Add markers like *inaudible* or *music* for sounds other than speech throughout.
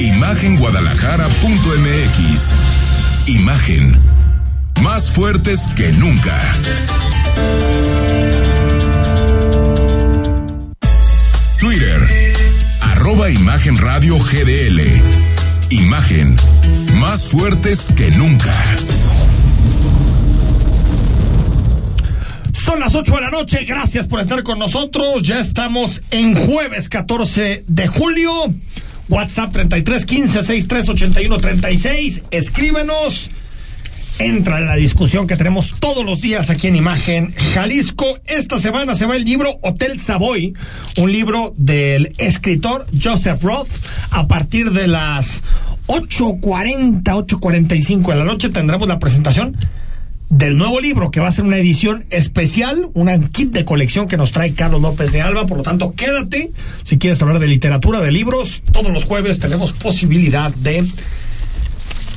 Imagenguadalajara.mx Imagen. Más fuertes que nunca. Twitter. Arroba Imagen Radio GDL Imagen. Más fuertes que nunca. Son las 8 de la noche, gracias por estar con nosotros. Ya estamos en jueves 14 de julio. WhatsApp 33 15 63 81 36. Escríbenos. Entra en la discusión que tenemos todos los días aquí en Imagen Jalisco. Esta semana se va el libro Hotel Savoy, un libro del escritor Joseph Roth. A partir de las 8.40, 8.45 de la noche tendremos la presentación del nuevo libro, que va a ser una edición especial, una kit de colección que nos trae Carlos López de Alba. Por lo tanto, quédate. Si quieres hablar de literatura, de libros, todos los jueves tenemos posibilidad de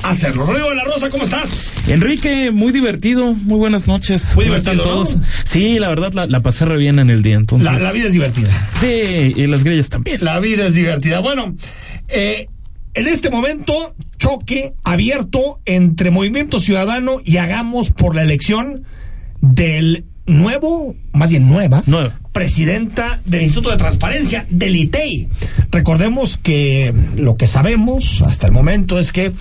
hacerlo. Rodrigo de la Rosa, ¿cómo estás? Enrique, muy divertido. Muy buenas noches. Muy ¿Cómo divertido, están todos? ¿no? Sí, la verdad la, la pasé re bien en el día. Entonces, La, la vida es divertida. sí, y las grillas también. La vida es divertida. Bueno, eh, en este momento, choque abierto entre Movimiento Ciudadano y Hagamos por la elección del nuevo, más bien nueva, Nueva. presidenta del Instituto de Transparencia, del ITEI. Recordemos que lo que sabemos hasta el momento es que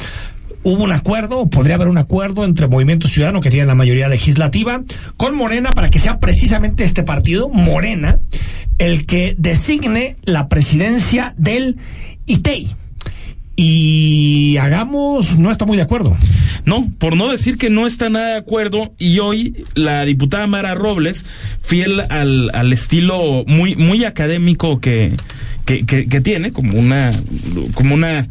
hubo un acuerdo, o podría haber un acuerdo entre Movimiento Ciudadano, que tiene la mayoría legislativa, con Morena para que sea precisamente este partido, Morena, el que designe la presidencia del ITEI. Y hagamos, no está muy de acuerdo. No, por no decir que no está nada de acuerdo, y hoy la diputada Mara Robles, fiel al, al estilo muy, muy académico que, que, que, que tiene, como una, como una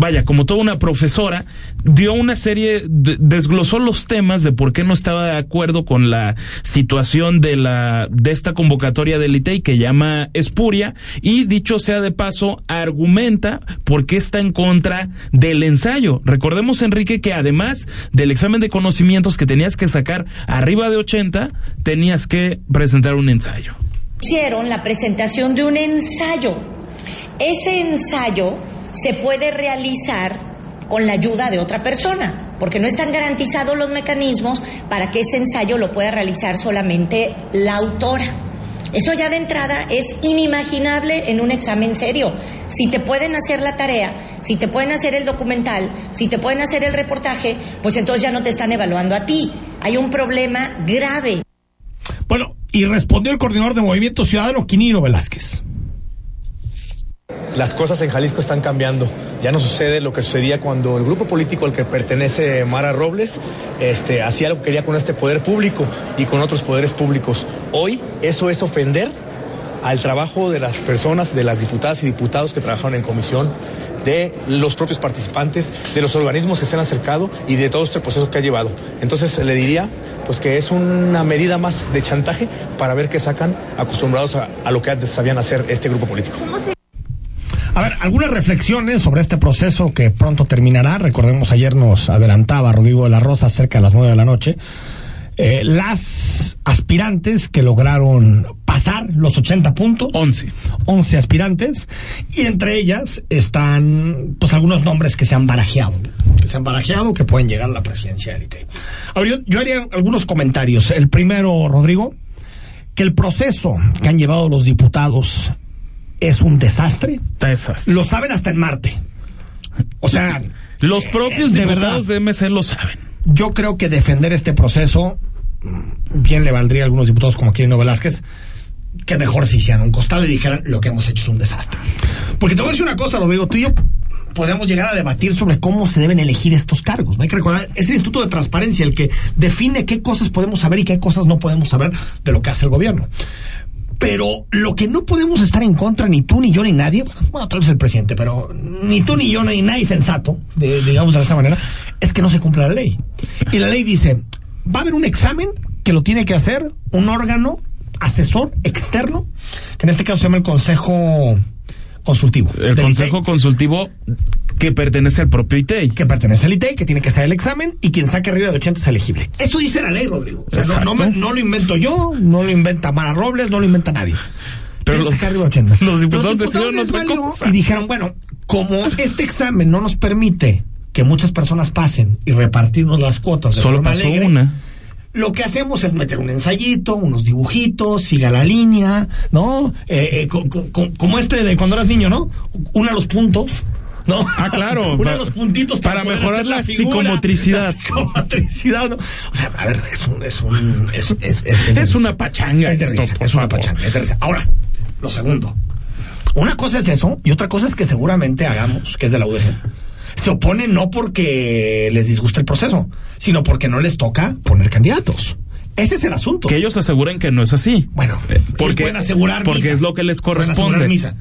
vaya, como toda una profesora, dio una serie, de- desglosó los temas de por qué no estaba de acuerdo con la situación de la, de esta convocatoria del ITEI que llama espuria, y dicho sea de paso, argumenta por qué está en contra del ensayo. Recordemos, Enrique, que además del examen de conocimientos que tenías que sacar arriba de 80, tenías que presentar un ensayo. hicieron la presentación de un ensayo. Ese ensayo se puede realizar con la ayuda de otra persona, porque no están garantizados los mecanismos para que ese ensayo lo pueda realizar solamente la autora. Eso ya de entrada es inimaginable en un examen serio. Si te pueden hacer la tarea, si te pueden hacer el documental, si te pueden hacer el reportaje, pues entonces ya no te están evaluando a ti. Hay un problema grave. Bueno, y respondió el coordinador de Movimiento Ciudadano, Quinino Velázquez. Las cosas en Jalisco están cambiando. Ya no sucede lo que sucedía cuando el grupo político al que pertenece Mara Robles este, hacía lo que quería con este poder público y con otros poderes públicos. Hoy eso es ofender al trabajo de las personas, de las diputadas y diputados que trabajaron en comisión, de los propios participantes, de los organismos que se han acercado y de todo este proceso que ha llevado. Entonces le diría pues que es una medida más de chantaje para ver qué sacan acostumbrados a, a lo que antes sabían hacer este grupo político. A ver, algunas reflexiones sobre este proceso que pronto terminará. Recordemos, ayer nos adelantaba Rodrigo de la Rosa cerca de las nueve de la noche. Eh, las aspirantes que lograron pasar los 80 puntos. 11. 11 aspirantes. Y entre ellas están, pues, algunos nombres que se han barajeado. Que se han barajeado, que pueden llegar a la presidencia del ITE. A ver, yo, yo haría algunos comentarios. El primero, Rodrigo, que el proceso que han llevado los diputados es un desastre. Desastre. Lo saben hasta en Marte. O sea, Los propios de diputados verdad. de MC lo saben. yo creo que defender este proceso mm, bien le valdría a algunos diputados como Quirino Velázquez que mejor se hicieran un costal y dijeran lo que hemos hecho es un desastre. Porque te voy a decir una cosa, Rodrigo, tú y yo podríamos llegar a debatir sobre cómo se deben elegir estos cargos. ¿no? Hay que recordar, es el Instituto de Transparencia el que define qué cosas podemos saber y qué cosas no podemos saber de lo que hace el gobierno. Pero lo que no podemos estar en contra, ni tú, ni yo, ni nadie, bueno, tal vez el presidente, pero ni tú, ni yo, ni nadie sensato, de, digamos de esa manera, es que no se cumpla la ley. Y la ley dice, va a haber un examen que lo tiene que hacer un órgano asesor externo, que en este caso se llama el Consejo Consultivo. El Consejo Consultivo que pertenece al propio ITEI. Que pertenece al ITEI, que tiene que hacer el examen y quien saque arriba de 80 es elegible. Eso dice la ley, Rodrigo. O sea, no, no, no, lo invento yo, no lo inventa Mara Robles, no lo inventa nadie. Pero los, arriba de 80. los diputados, los diputados decidieron otra cosa. Y dijeron, bueno, como este examen no nos permite que muchas personas pasen y repartirnos las cuotas de Solo pasó alegre, una. lo que hacemos es meter un ensayito, unos dibujitos, siga la línea, ¿no? Eh, eh, co- co- co- como este de cuando eras niño, ¿no? Una los puntos. ¿No? Ah, claro. *laughs* Pa- de los puntitos para mejorar la figura, psicomotricidad. *laughs* la psicomotricidad, ¿no? O sea, a ver, es un, es un, es, es, es, una pachanga Es de esto, risa, por es una pachanga, es de risa. Ahora, lo segundo. Una cosa es eso y otra cosa es que seguramente hagamos, que es de la UDG. Se oponen no porque les disguste el proceso, sino porque no les toca poner candidatos. Ese es el asunto. Que ellos aseguren que no es así. Bueno, Eh, porque, pueden asegurar porque misa. es lo que les corresponde. misa.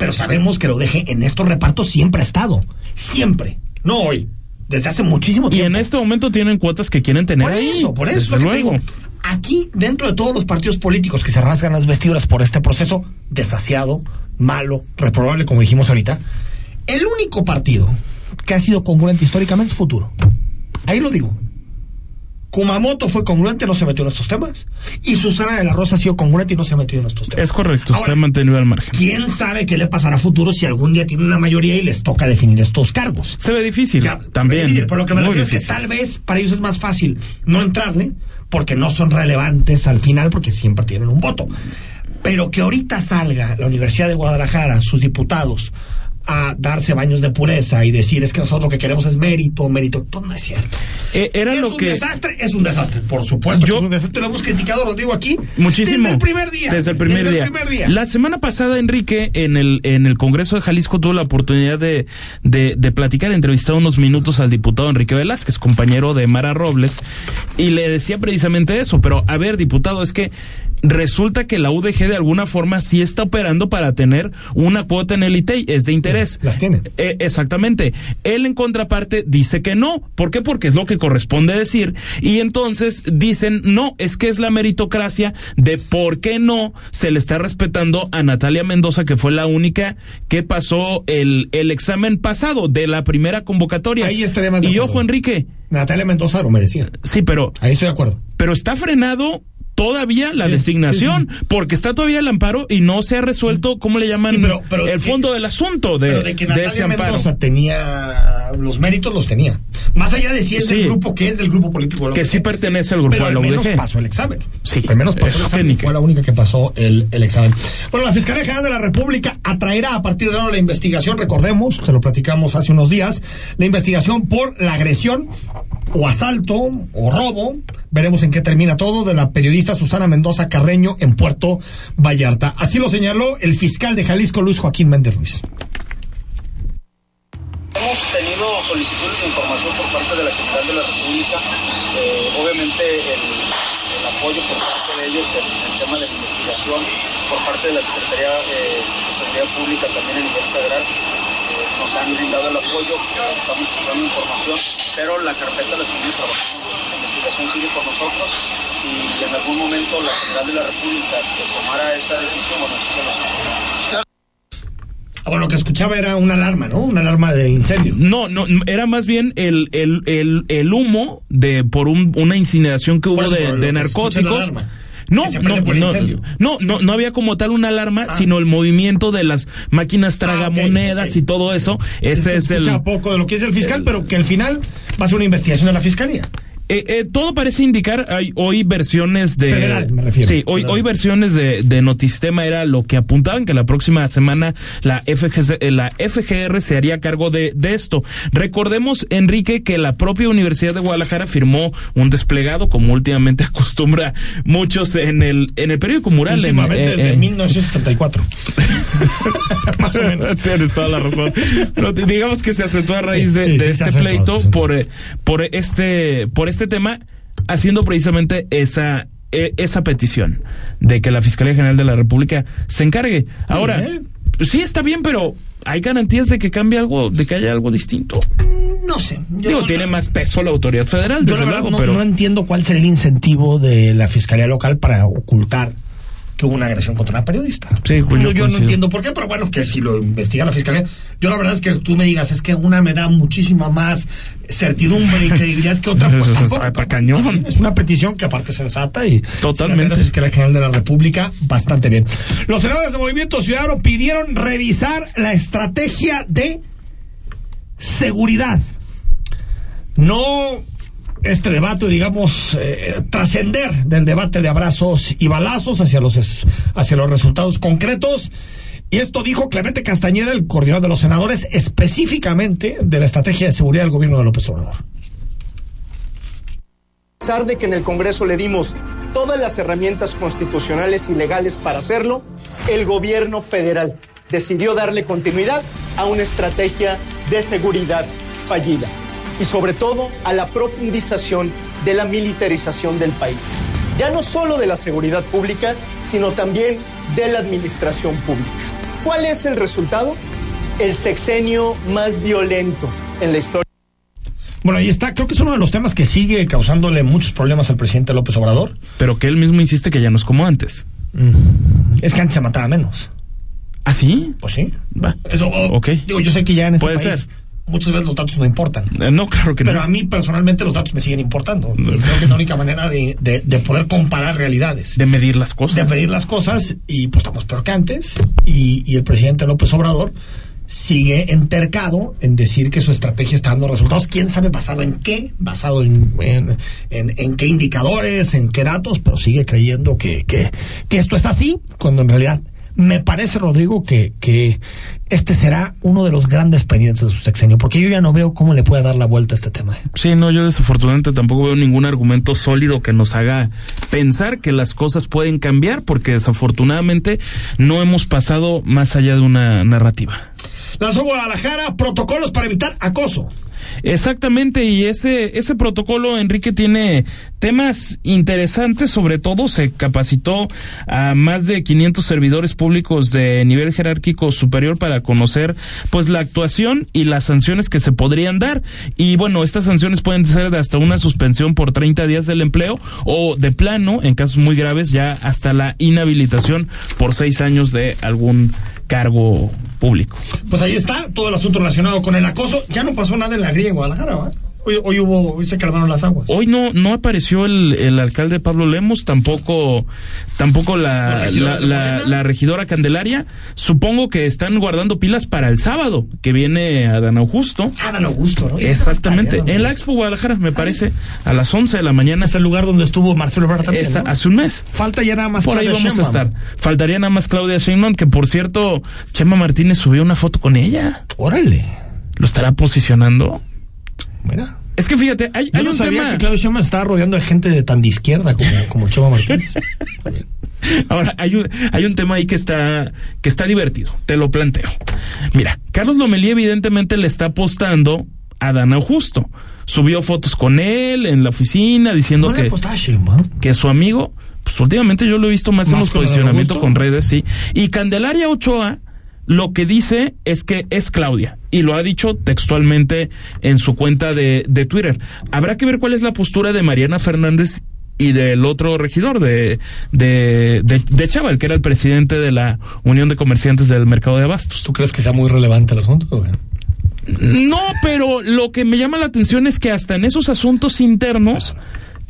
Pero sabemos que lo deje en estos repartos siempre ha estado. Siempre. No hoy. Desde hace muchísimo Y tiempo. en este momento tienen cuotas que quieren tener Por ahí. eso, por eso. Desde luego. digo. Aquí, dentro de todos los partidos políticos que se rasgan las vestiduras por este proceso desasiado, malo, reprobable, como dijimos ahorita, el único partido que ha sido congruente históricamente es Futuro. Ahí lo digo. Kumamoto fue congruente, no se metió en estos temas. Y Susana de la Rosa ha sido congruente y no se ha metido en estos temas. Es correcto, Ahora, se ha mantenido al margen. ¿Quién sabe qué le pasará a Futuro si algún día tiene una mayoría y les toca definir estos cargos? Se ve difícil. Ya, también. difícil, pero lo que me refiero es que tal vez para ellos es más fácil no entrarle porque no son relevantes al final porque siempre tienen un voto. Pero que ahorita salga la Universidad de Guadalajara, sus diputados, a darse baños de pureza y decir es que nosotros lo que queremos es mérito, mérito, pues no es cierto. Eh, era ¿Es lo un que. desastre? Es un desastre, por supuesto. Yo- que es un desastre. Lo hemos criticado, lo digo aquí. Muchísimo. Desde el primer día. Desde el primer, Desde día. el primer día. La semana pasada, Enrique, en el, en el Congreso de Jalisco tuvo la oportunidad de, de, de platicar, entrevistar unos minutos al diputado Enrique Velázquez, compañero de Mara Robles, y le decía precisamente eso. Pero, a ver, diputado, es que resulta que la UDG de alguna forma sí está operando para tener una cuota en el ITEI, es de interés. Las tiene. Eh, exactamente. Él en contraparte dice que no. ¿Por qué? Porque es lo que corresponde decir. Y entonces dicen, no, es que es la meritocracia de por qué no se le está respetando a Natalia Mendoza, que fue la única que pasó el, el examen pasado de la primera convocatoria. Ahí estaría más de Y acuerdo. ojo, Enrique, Natalia Mendoza lo merecía. sí, pero, Ahí estoy de acuerdo. pero está frenado todavía la Sí, designación, sí, porque está todavía el amparo y no se ha resuelto, ¿cómo le llaman? Sí, pero- pero el fondo del asunto de, Pero de que de Natalia ese amparo. Mendoza tenía los méritos, los tenía. Más allá de si es del grupo que es del grupo político. Que sí pertenece al grupo Pero de al la menos UDG. pasó el examen. Sí, Al menos pasó el examen. Fue la única que pasó el, el examen. Bueno, la Fiscalía General de la República atraerá a partir de ahora la investigación, recordemos, se lo platicamos hace unos días, la investigación por la agresión o asalto o robo, veremos en qué termina todo, de la periodista Susana Mendoza Carreño en Puerto Vallarta. Así lo señaló el fiscal de Jalisco, Luis Joaquín Méndez Ruiz. Hemos tenido solicitudes de información por parte de la Fiscal de la República, eh, obviamente el, apoyo por parte de ellos en el tema de la investigación, por parte de la Secretaría eh, Seguridad Pública también a nivel federal, nos han brindado el apoyo, estamos buscando información, pero la carpeta la seguimos trabajando, la investigación sigue con nosotros y si en algún momento la General de la República pues, tomara esa decisión, bueno, eso se lo hacemos. Ah, Bueno, lo que escuchaba era una alarma, ¿no? Una alarma de incendio. No, no, era más bien el, el, el, el humo de por un- una incineración que hubo Por eso, de, por de que se escucha es la narcóticos. No, que se no, prende por el no, incendio. no, no, no había como tal una alarma, Ah. sino el movimiento de las máquinas tragamonedas ok. y todo eso. Ese Se es el, poco de lo que es el fiscal, pero que al final va a ser una investigación de la fiscalía. Eh, eh, todo parece indicar, hay hoy versiones de... Federal, me refiero. Sí, hoy, Federal. hoy versiones de, de Notistema era lo que apuntaban que la próxima semana la, FGC, eh, la FGR se haría cargo de, de esto. Recordemos, Enrique, que la propia Universidad de Guadalajara firmó un desplegado, como últimamente *laughs* acostumbra muchos en el, en el periódico Mural. en- Últimamente eh, desde eh, *laughs* 1974. Más o menos. *laughs* Tienes toda la razón. Pero digamos que se acentuó a raíz Sí, de, sí, de sí, se este pleito por, eh, por este por este tema, haciendo precisamente esa eh, esa petición de que la Fiscalía General de la República se encargue. Ahora, ¿eh? sí está bien, pero ¿hay garantías de que cambie algo, de que haya algo distinto? No sé. Digo, no- tiene más peso la autoridad federal, Yo desde la verdad luego, no, pero... no entiendo cuál sería el incentivo de la Fiscalía Local para ocultar que hubo una agresión contra una periodista. Sí, pues yo, yo yo no entiendo por qué, pero bueno, que si lo investiga la Fiscalía. Yo la verdad es que tú me digas, es que una me da muchísima más certidumbre y credibilidad que otra, *laughs* pues Eso tampoco. cañón. Es una petición que aparte es sensata y... Totalmente. La Fiscalía General de la República, bastante bien. Los senadores de Movimiento Ciudadano pidieron revisar la estrategia de seguridad no este debate, digamos, eh, trascender del debate de abrazos y balazos hacia los, hacia los resultados concretos. Y esto dijo Clemente Castañeda, el coordinador de los senadores, específicamente de la estrategia de seguridad del gobierno de López Obrador. A pesar de que en el Congreso le dimos todas las herramientas constitucionales y legales para hacerlo, el gobierno federal decidió darle continuidad a una estrategia de seguridad fallida y sobre todo a la profundización de la militarización del país. Ya no solo de la seguridad pública, sino también de la administración pública. ¿Cuál es el resultado? El sexenio más violento en la historia. Bueno, ahí está. Creo que es uno de los temas que sigue causándole muchos problemas al presidente López Obrador. Pero que él mismo insiste que ya no es como antes. Es que antes se mataba menos. ¿Ah, sí? Pues sí. Va. Eso, o- Ok. Digo, yo sé que ya en este Puede país ser. Muchas veces los datos no importan. Eh, No, claro que Pero no. a mí personalmente los datos me siguen importando. Creo que es la única manera de, de- de poder comparar realidades. De medir las cosas. De medir las cosas y pues estamos peor que antes. Y, y el presidente López Obrador sigue entercado en decir que su estrategia está dando resultados. ¿Quién sabe basado en qué? Basado en, en, en- en qué indicadores, en qué datos, pero sigue creyendo que, que, que esto es así, cuando en realidad me parece, Rodrigo, que, que este será uno de los grandes pendientes de su sexenio, porque yo ya no veo cómo le puede dar la vuelta a este tema. ¿eh? Sí, no, yo desafortunadamente tampoco veo ningún argumento sólido que nos haga pensar que las cosas pueden cambiar, porque desafortunadamente no hemos pasado más allá de una narrativa. Lanzó Guadalajara protocolos para evitar acoso. Exactamente, y ese, ese protocolo, Enrique, tiene temas interesantes, sobre todo se capacitó a más de 500 servidores públicos de nivel jerárquico superior para conocer pues la actuación y las sanciones que se podrían dar. Y bueno, estas sanciones pueden ser de hasta una suspensión por 30 días del empleo o de plano, en casos muy graves, ya hasta la inhabilitación por seis años de algún cargo público. Pues ahí está todo el asunto relacionado con el acoso. Ya no pasó nada en la grilla en Guadalajara, ¿va? Hoy, hoy hubo, hoy se calmaron las aguas. Hoy no no apareció el, el alcalde Pablo Lemos, tampoco tampoco ¿La la, regidora la, regidora Candelaria. Supongo que están guardando pilas para el sábado, que viene Adán Augusto. Dan Augusto, ¿no? Exactamente, en la Expo Guadalajara, me parece, a las 11 de la mañana. Es el lugar donde estuvo Marcelo Ebrard también, Esa- ¿no? hace un mes. Falta ya nada más Por ahí vamos a estar. Faltaría nada más Claudia Sheinbaum, que por cierto, Chema Martínez subió una foto con ella. Órale. ¿Lo estará posicionando? Mira. Es que fíjate, hay, Yo hay no un sabía tema... que Claudio Sheinbaum estaba rodeando de gente de tan de izquierda como, como Chema Martínez. *laughs* Ahora, hay un, hay un tema ahí que está, que está divertido, te lo planteo. Mira, Carlos Lomelí evidentemente le está apostando a Dan Augusto. Subió fotos con él en la oficina diciendo ¿No que, a que su amigo, pues últimamente yo lo he visto más, en ¿Más los con Dan posicionamientos con redes, sí. Y Candelaria Ochoa lo que dice es que es Claudia y lo ha dicho textualmente en su cuenta de, de Twitter. Habrá que ver cuál es la postura de Mariana Fernández y del otro regidor de, de, de, de Chaval, que era el presidente de la Unión de Comerciantes del Mercado de Abastos. ¿Tú crees que sea muy relevante el asunto? güey? No, pero lo que me llama la atención es que hasta en esos asuntos internos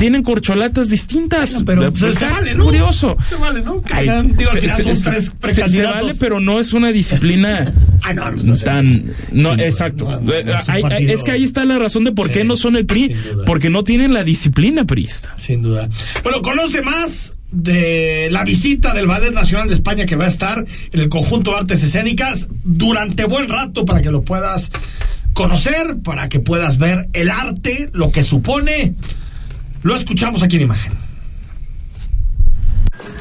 tienen corcholatas distintas. Pero pues, se vale, ¿no? curioso. Se vale, ¿no? Ay, digo, se- se- son tres se- vale, pero no es una disciplina *laughs* Ah, no, no sé. tan no exacto. no, es un hay- hay- partido- es que ahí está la razón de por Sí, qué no son el PRI, porque no tienen la disciplina priista. Sin duda. Bueno, conoce más de la visita del Ballet Nacional de España que va a estar en el conjunto de artes escénicas durante buen rato para que lo puedas conocer, para que puedas ver el arte, lo que supone. Lo escuchamos aquí en imagen.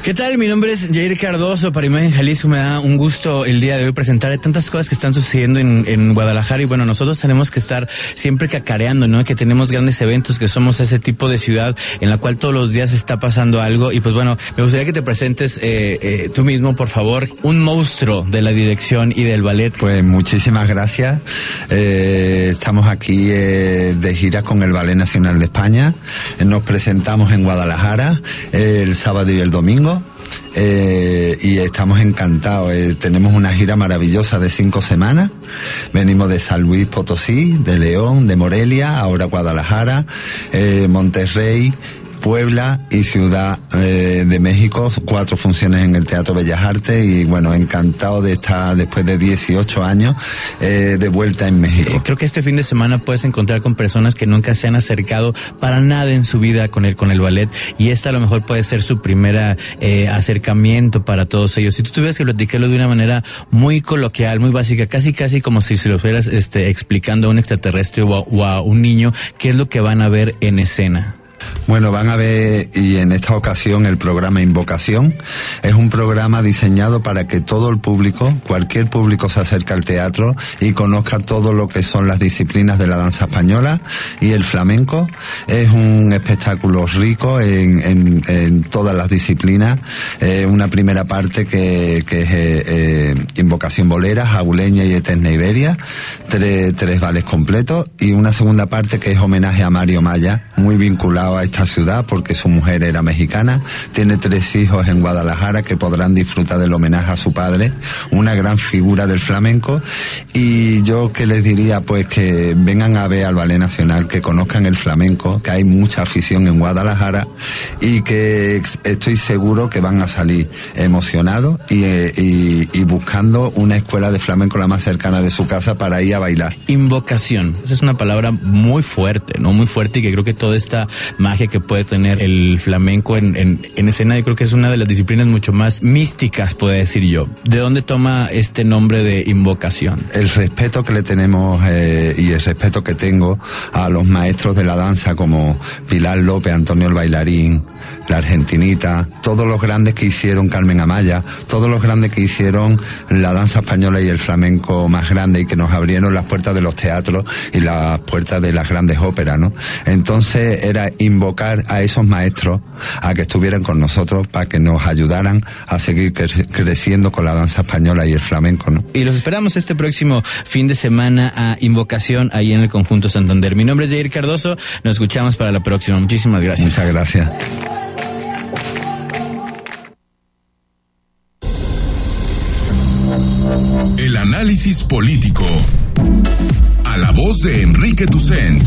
¿Qué tal? Mi nombre es Jair Cardoso para Imagen Jalisco. Me da un gusto el día de hoy presentar tantas cosas que están sucediendo en, Guadalajara y bueno, nosotros tenemos que estar siempre cacareando, ¿no? Que tenemos grandes eventos, que somos ese tipo de ciudad en la cual todos los días está pasando algo y pues bueno, me gustaría que te presentes eh, eh, tú mismo, por favor, un monstruo de la dirección y del ballet. Pues muchísimas gracias. Eh, estamos aquí eh, de gira con el Ballet Nacional de España. Nos presentamos en Guadalajara el sábado y el domingo eh, y estamos encantados. Eh, tenemos una gira maravillosa de cinco semanas. Venimos de San Luis Potosí, de León, de Morelia, ahora Guadalajara, eh, Monterrey Puebla y Ciudad eh, de México, cuatro funciones en el Teatro Bellas Artes y bueno, encantado de estar después de 18 años eh, de vuelta en México. Eh, creo que este fin de semana puedes encontrar con personas que nunca se han acercado para nada en su vida con el, con el ballet y esta a lo mejor puede ser su primera acercamiento para todos ellos. Si tú tuvieras que platicarlo de una manera muy coloquial, muy básica, casi casi como si se lo fueras este, explicando a un extraterrestre o a un niño, ¿qué es lo que van a ver en escena? Bueno, van a ver, y en esta ocasión el programa Invocación es un programa diseñado para que todo el público, cualquier público se acerque al teatro y conozca todo lo que son las disciplinas de la danza española y el flamenco. Es un espectáculo rico en, todas las disciplinas. una primera parte que, es eh, eh, Invocación Bolera, Jabuleña y Eterna Iberia, tres, tres vales completos, y una segunda parte que es homenaje a Mario Maya, muy vinculado a esta ciudad porque su mujer era mexicana, tiene tres hijos en Guadalajara que podrán disfrutar del homenaje a su padre, una gran figura del flamenco y yo que les diría pues que vengan a ver al Ballet Nacional, que conozcan el flamenco, que hay mucha afición en Guadalajara y que estoy seguro que van a salir emocionados y, y buscando una escuela de flamenco la más cercana de su casa para ir a bailar. Invocación, esa es una palabra muy fuerte, ¿no? Muy fuerte y que creo que toda esta magia que puede tener el flamenco en, en, escena. Yo creo que es una de las disciplinas mucho más místicas, puedo decir yo. ¿De dónde toma este nombre de invocación? El respeto que le tenemos eh, y el respeto que tengo a los maestros de la danza como Pilar López, Antonio el Bailarín, la Argentinita, todos los grandes que hicieron Carmen Amaya, todos los grandes que hicieron la danza española y el flamenco más grande y que nos abrieron las puertas de los teatros y las puertas de las grandes óperas, ¿no? Entonces era invocar a esos maestros a que estuvieran con nosotros para que nos ayudaran a seguir creciendo con la danza española y el flamenco, ¿no? Y los esperamos este próximo fin de semana a Invocación ahí en el Conjunto Santander. Mi nombre es Jair Cardoso, nos escuchamos para la próxima. Muchísimas gracias. Muchas gracias. El análisis político. A la voz de Enrique Tucent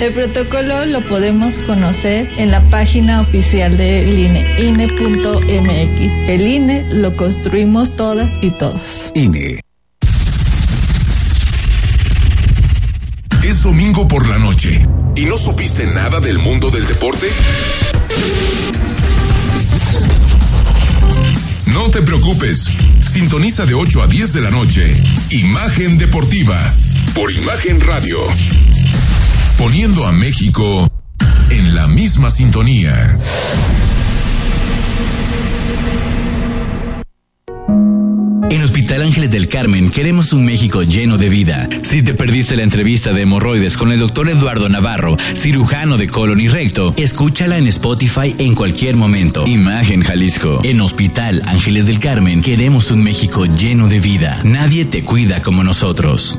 El protocolo lo podemos conocer en la página oficial del INE, INE.mx. El INE lo construimos todas y todos. INE. Es domingo por la noche y no supiste nada del mundo del deporte. No te preocupes. Sintoniza de 8 a 10 de la noche. Imagen Deportiva. Por Imagen Radio. Poniendo a México en la misma sintonía. En Hospital Ángeles del Carmen queremos un México lleno de vida. Si te perdiste la entrevista de hemorroides con el doctor Eduardo Navarro, cirujano de colon y recto, escúchala en Spotify en cualquier momento. Imagen Jalisco. En Hospital Ángeles del Carmen queremos un México lleno de vida. Nadie te cuida como nosotros.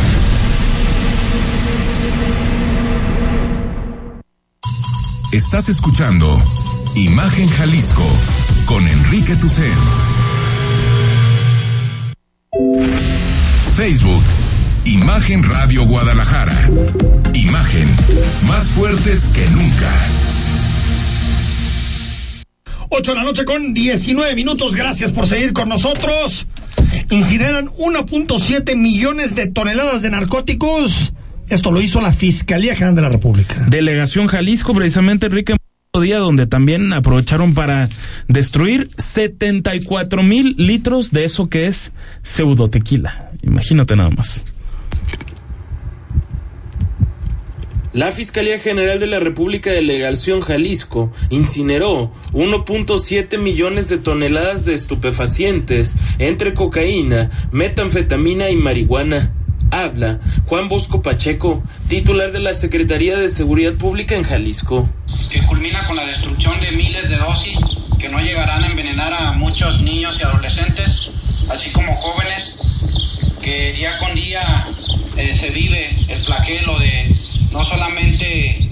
Estás escuchando Imagen Jalisco con Enrique Tucen. Facebook, Imagen Radio Guadalajara. Imagen, más fuertes que nunca. 8 de la noche con 19 minutos. Gracias por seguir con nosotros. Incineran 1.7 millones de toneladas de narcóticos. Esto lo hizo la Fiscalía General de la República. Delegación Jalisco, precisamente Enrique día donde también aprovecharon para destruir 74 mil litros de eso que es pseudo tequila. Imagínate nada más. La Fiscalía General de la República de Delegación Jalisco incineró 1.7 millones de toneladas de estupefacientes entre cocaína, metanfetamina y marihuana. Habla Juan Bosco Pacheco, titular de la Secretaría de Seguridad Pública en Jalisco. Que culmina con la destrucción de miles de dosis que no llegarán a envenenar a muchos niños y adolescentes, así como jóvenes, que día con día eh, se vive el flagelo de no solamente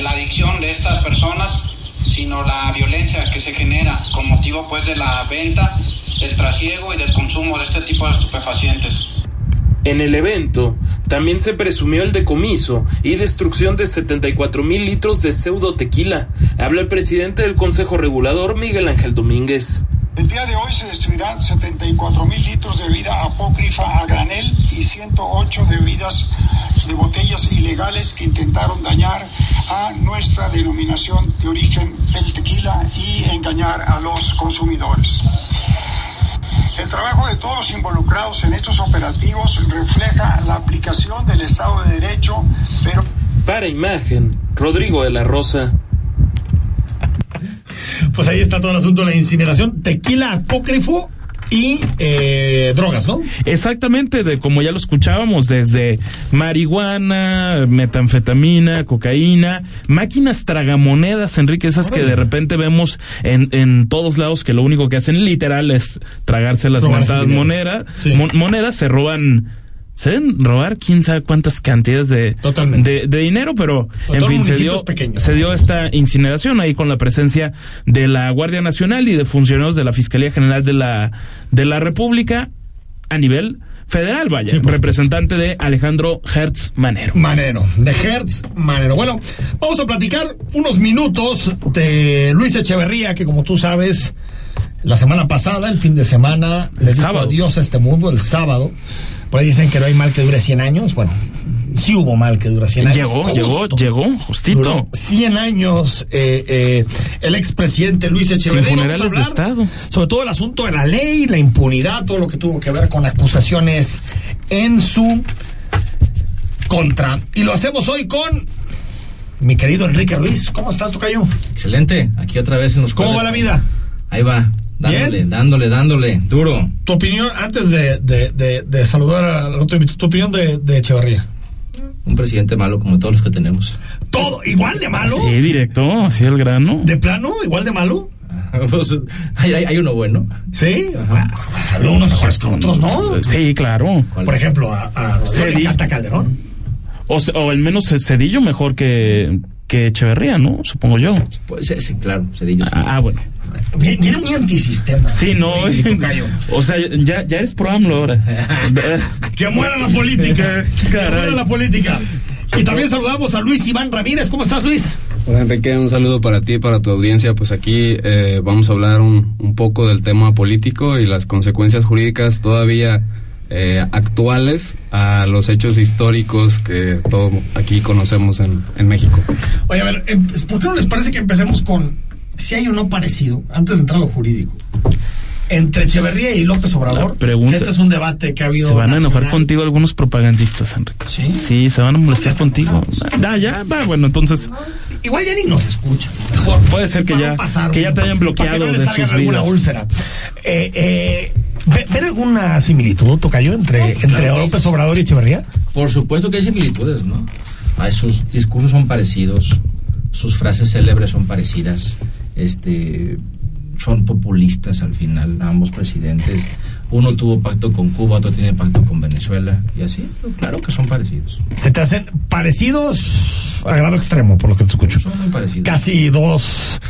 la adicción de estas personas, sino la violencia que se genera con motivo pues de la venta, el trasiego y del consumo de este tipo de estupefacientes. En el evento también se presumió el decomiso y destrucción de 74 mil litros de pseudo tequila. Habla el presidente del Consejo Regulador, Miguel Ángel Domínguez. El día de hoy se destruirán 74 mil litros de bebida apócrifa a granel y 108 de bebidas de botellas ilegales que intentaron dañar a nuestra denominación de origen, el tequila, y engañar a los consumidores. El trabajo de todos los involucrados en estos operativos refleja la aplicación del Estado de Derecho, pero... Para imagen, Rodrigo de la Rosa. Pues ahí está todo el asunto de la incineración. Tequila apócrifo y eh, drogas, ¿no? Exactamente, de como ya lo escuchábamos, desde marihuana, metanfetamina, cocaína, máquinas tragamonedas, Enrique, esas que de repente vemos en, en todos lados que lo único que hacen literal es tragarse las mentadas moneda, monedas, se roban se deben robar quién sabe cuántas cantidades de, de, dinero, pero en fin, se dio, se dio esta incineración ahí con la presencia de la Guardia Nacional y de funcionarios de la Fiscalía General de la, de la República a nivel federal, vaya, representante de Alejandro Hertz Manero. Manero, de Hertz Manero. Bueno, vamos a platicar unos minutos de Luis Echeverría, que como tú sabes, la semana pasada, el fin de semana, le dijo adiós a este mundo el sábado. Por ahí dicen que no hay mal que dure 100 años. Bueno, sí hubo mal que dura 100 años. Llegó, llegó, llegó, justito. 100 años eh, eh, el expresidente Luis Echeverría. Sin funerales de Estado. Sobre todo el asunto de la ley, la impunidad, todo lo que tuvo que ver con acusaciones en su contra. Y lo hacemos hoy con mi querido Enrique Ruiz. ¿Cómo estás, Tocayo? Excelente. Aquí otra vez en los ¿Cómo va la vida? Ahí va. Dándole, dándole, dándole, duro. Tu opinión, antes de, de, de, saludar al otro tu opinión de, de Echeverría. Un presidente malo como todos los que tenemos. ¿Todo igual de malo? Sí, directo, así el grano. ¿De plano? ¿Igual de malo? Pues, hay, hay, uno bueno. ¿Sí? Algunos mejores que otros, ¿no? Sí, claro. Por ejemplo, a, a Calderón. O, o al menos Cedillo mejor que, que Echeverría, ¿no? Supongo yo. Pues sí, claro, Cedillo. Ah, bueno. Tiene un antisistema. Sí, no. o sea, ya, ya eres pro AMLO ahora. *laughs* que muera la política. *laughs* que muera la política. Y también saludamos a Luis Iván Ramírez. ¿Cómo estás, Luis? Hola, Enrique. Un saludo para ti y para tu audiencia. Pues aquí eh, vamos a hablar un, un poco del tema político y las consecuencias jurídicas todavía eh, actuales a los hechos históricos que todos aquí conocemos en, en México. Oye, a ver, em, ¿por qué no les parece que empecemos con si hay o no parecido, antes de entrar a lo jurídico? entre Echeverría y López Obrador. Pregunta, este es un debate que ha habido. Se van a enojar contigo algunos propagandistas, Enrique. Sí. Sí, se van a molestar contigo. Ah, ya, va, bueno, entonces. Igual ya ni nos escuchan. Puede ser que ya, que ya te hayan bloqueado de sus vidas. úlcera. Eh, eh, ¿Ven alguna similitud, Tocayo, entre, entre López Obrador y Echeverría? Por supuesto que hay similitudes, ¿no? sus discursos son parecidos, sus frases célebres son parecidas, este, son populistas al final, ambos presidentes. Uno tuvo pacto con Cuba, otro tiene pacto con Venezuela y así. Claro que son parecidos. ¿Se te hacen parecidos a grado extremo, por lo que te escucho? Son muy parecidos. Casi dos.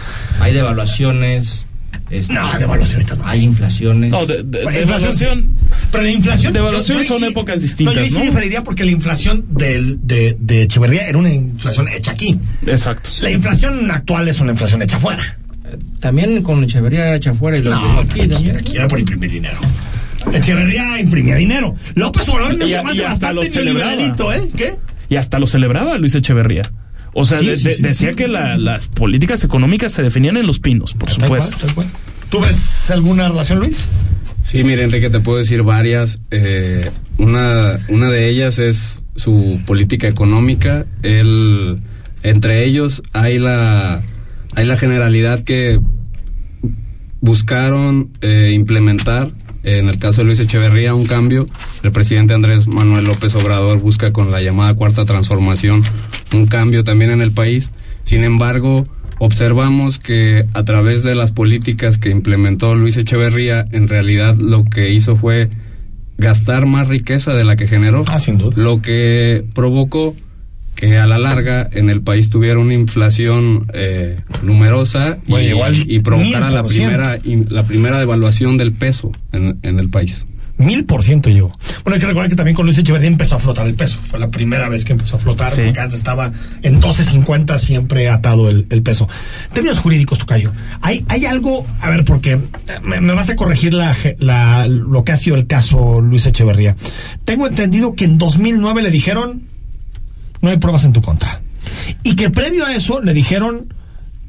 Hay devaluaciones. Este, No, devaluación ahorita no. Hay inflaciones. No, de, de- devaluación. Pero la inflación. Devaluación son sí- épocas distintas, No, yo ahí sí ¿no? diferiría porque la inflación del, de, de Echeverría era una inflación hecha aquí. Exacto. La inflación actual es una inflación hecha afuera. También con Echeverría era hecha afuera y lo No, aquí. aquí, era por imprimir dinero. Echeverría imprimía dinero. López Obrador no se y hasta lo bastante celebraba. neoliberalito, ¿eh? ¿Qué? Y hasta lo celebraba Luis Echeverría. O sea, Sí, de- sí, de- sí, decía sí. que la- las políticas económicas se definían en los pinos, por cual, supuesto. cual. ¿Tú ves alguna relación, Luis? Sí, mire, Enrique, te puedo decir varias. Eh, una, una de ellas es su política económica. Él, entre ellos hay la, hay la generalidad que buscaron eh, implementar, en el caso de Luis Echeverría, un cambio. El presidente Andrés Manuel López Obrador busca con la llamada cuarta transformación un cambio también en el país. Sin embargo, observamos que a través de las políticas que implementó Luis Echeverría, en realidad lo que hizo fue gastar más riqueza de la que generó. Ah, sin duda. Lo que provocó que a la larga en el país tuviera una inflación eh, numerosa y, Bueno, provocara la 1000%. primera, la primera devaluación del peso en, en el país. Mil por ciento llegó. Bueno, hay que recordar que también con Luis Echeverría empezó a flotar el peso. Fue la primera vez que empezó a flotar, Sí. porque antes estaba en 12.50 siempre atado el, el peso. En términos jurídicos, Tocayo, hay, hay algo, a ver, porque eh, me, me vas a corregir la, ge- la- lo que ha sido el caso Luis Echeverría. Tengo entendido que en 2009 le dijeron, no hay pruebas en tu contra. Y que previo a eso le dijeron,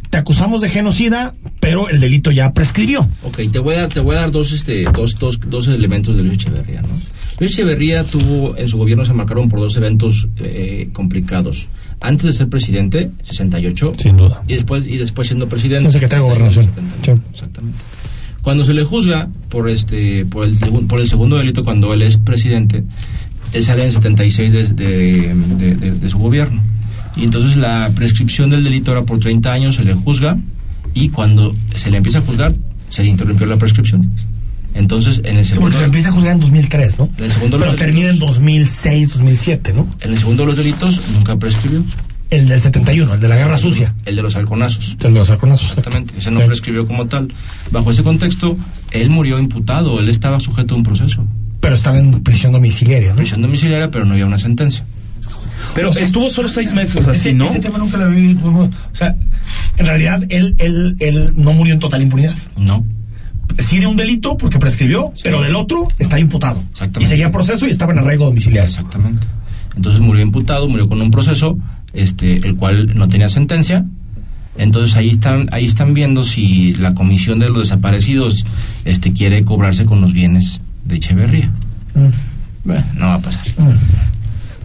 te acusamos de genocida, pero el delito ya prescribió. Ok, te voy a dar, te voy a dar dos, este, dos, dos, dos elementos de Luis Echeverría, ¿no? Luis Echeverría tuvo, en su gobierno se marcaron por dos eventos eh, complicados. Antes de ser presidente, 68. Sin duda. Y después, y después siendo presidente. Sí, secretario de 71, Gobernación. 71, Exactamente. Cuando se le juzga por este, por el, por el segundo delito cuando él es presidente, él sale en 76 de, de, de- su gobierno. Y entonces la prescripción del delito era por 30 años, se le juzga y cuando se le empieza a juzgar, se le interrumpió la prescripción. Entonces, en el Sí, segundo, porque se empieza a juzgar en 2003, ¿no? En el segundo Pero termina en 2006, 2007, ¿no? en el segundo de los delitos nunca prescribió. El del 71, el de la guerra sucia. El de los halconazos. El de los halconazos. Exactamente, ese no Sí. prescribió como tal. Bajo ese contexto, él murió imputado, él estaba sujeto a un proceso. Pero estaba en prisión domiciliaria, ¿no? Prisión domiciliaria, pero no había una sentencia. Pero O sea, estuvo solo seis meses así, ese, ¿no? ese tema nunca lo vi. O sea, en realidad él, él, él no murió en total impunidad. No. Sí de un delito porque prescribió, pero del otro está imputado. Exactamente. Y seguía proceso y estaba en arraigo domiciliario. Exactamente. Entonces murió imputado, murió con un proceso, este, el cual no tenía sentencia. Entonces ahí están, ahí están viendo si la comisión de los desaparecidos, este, quiere cobrarse con los bienes de Echeverría. Bueno, no va a pasar.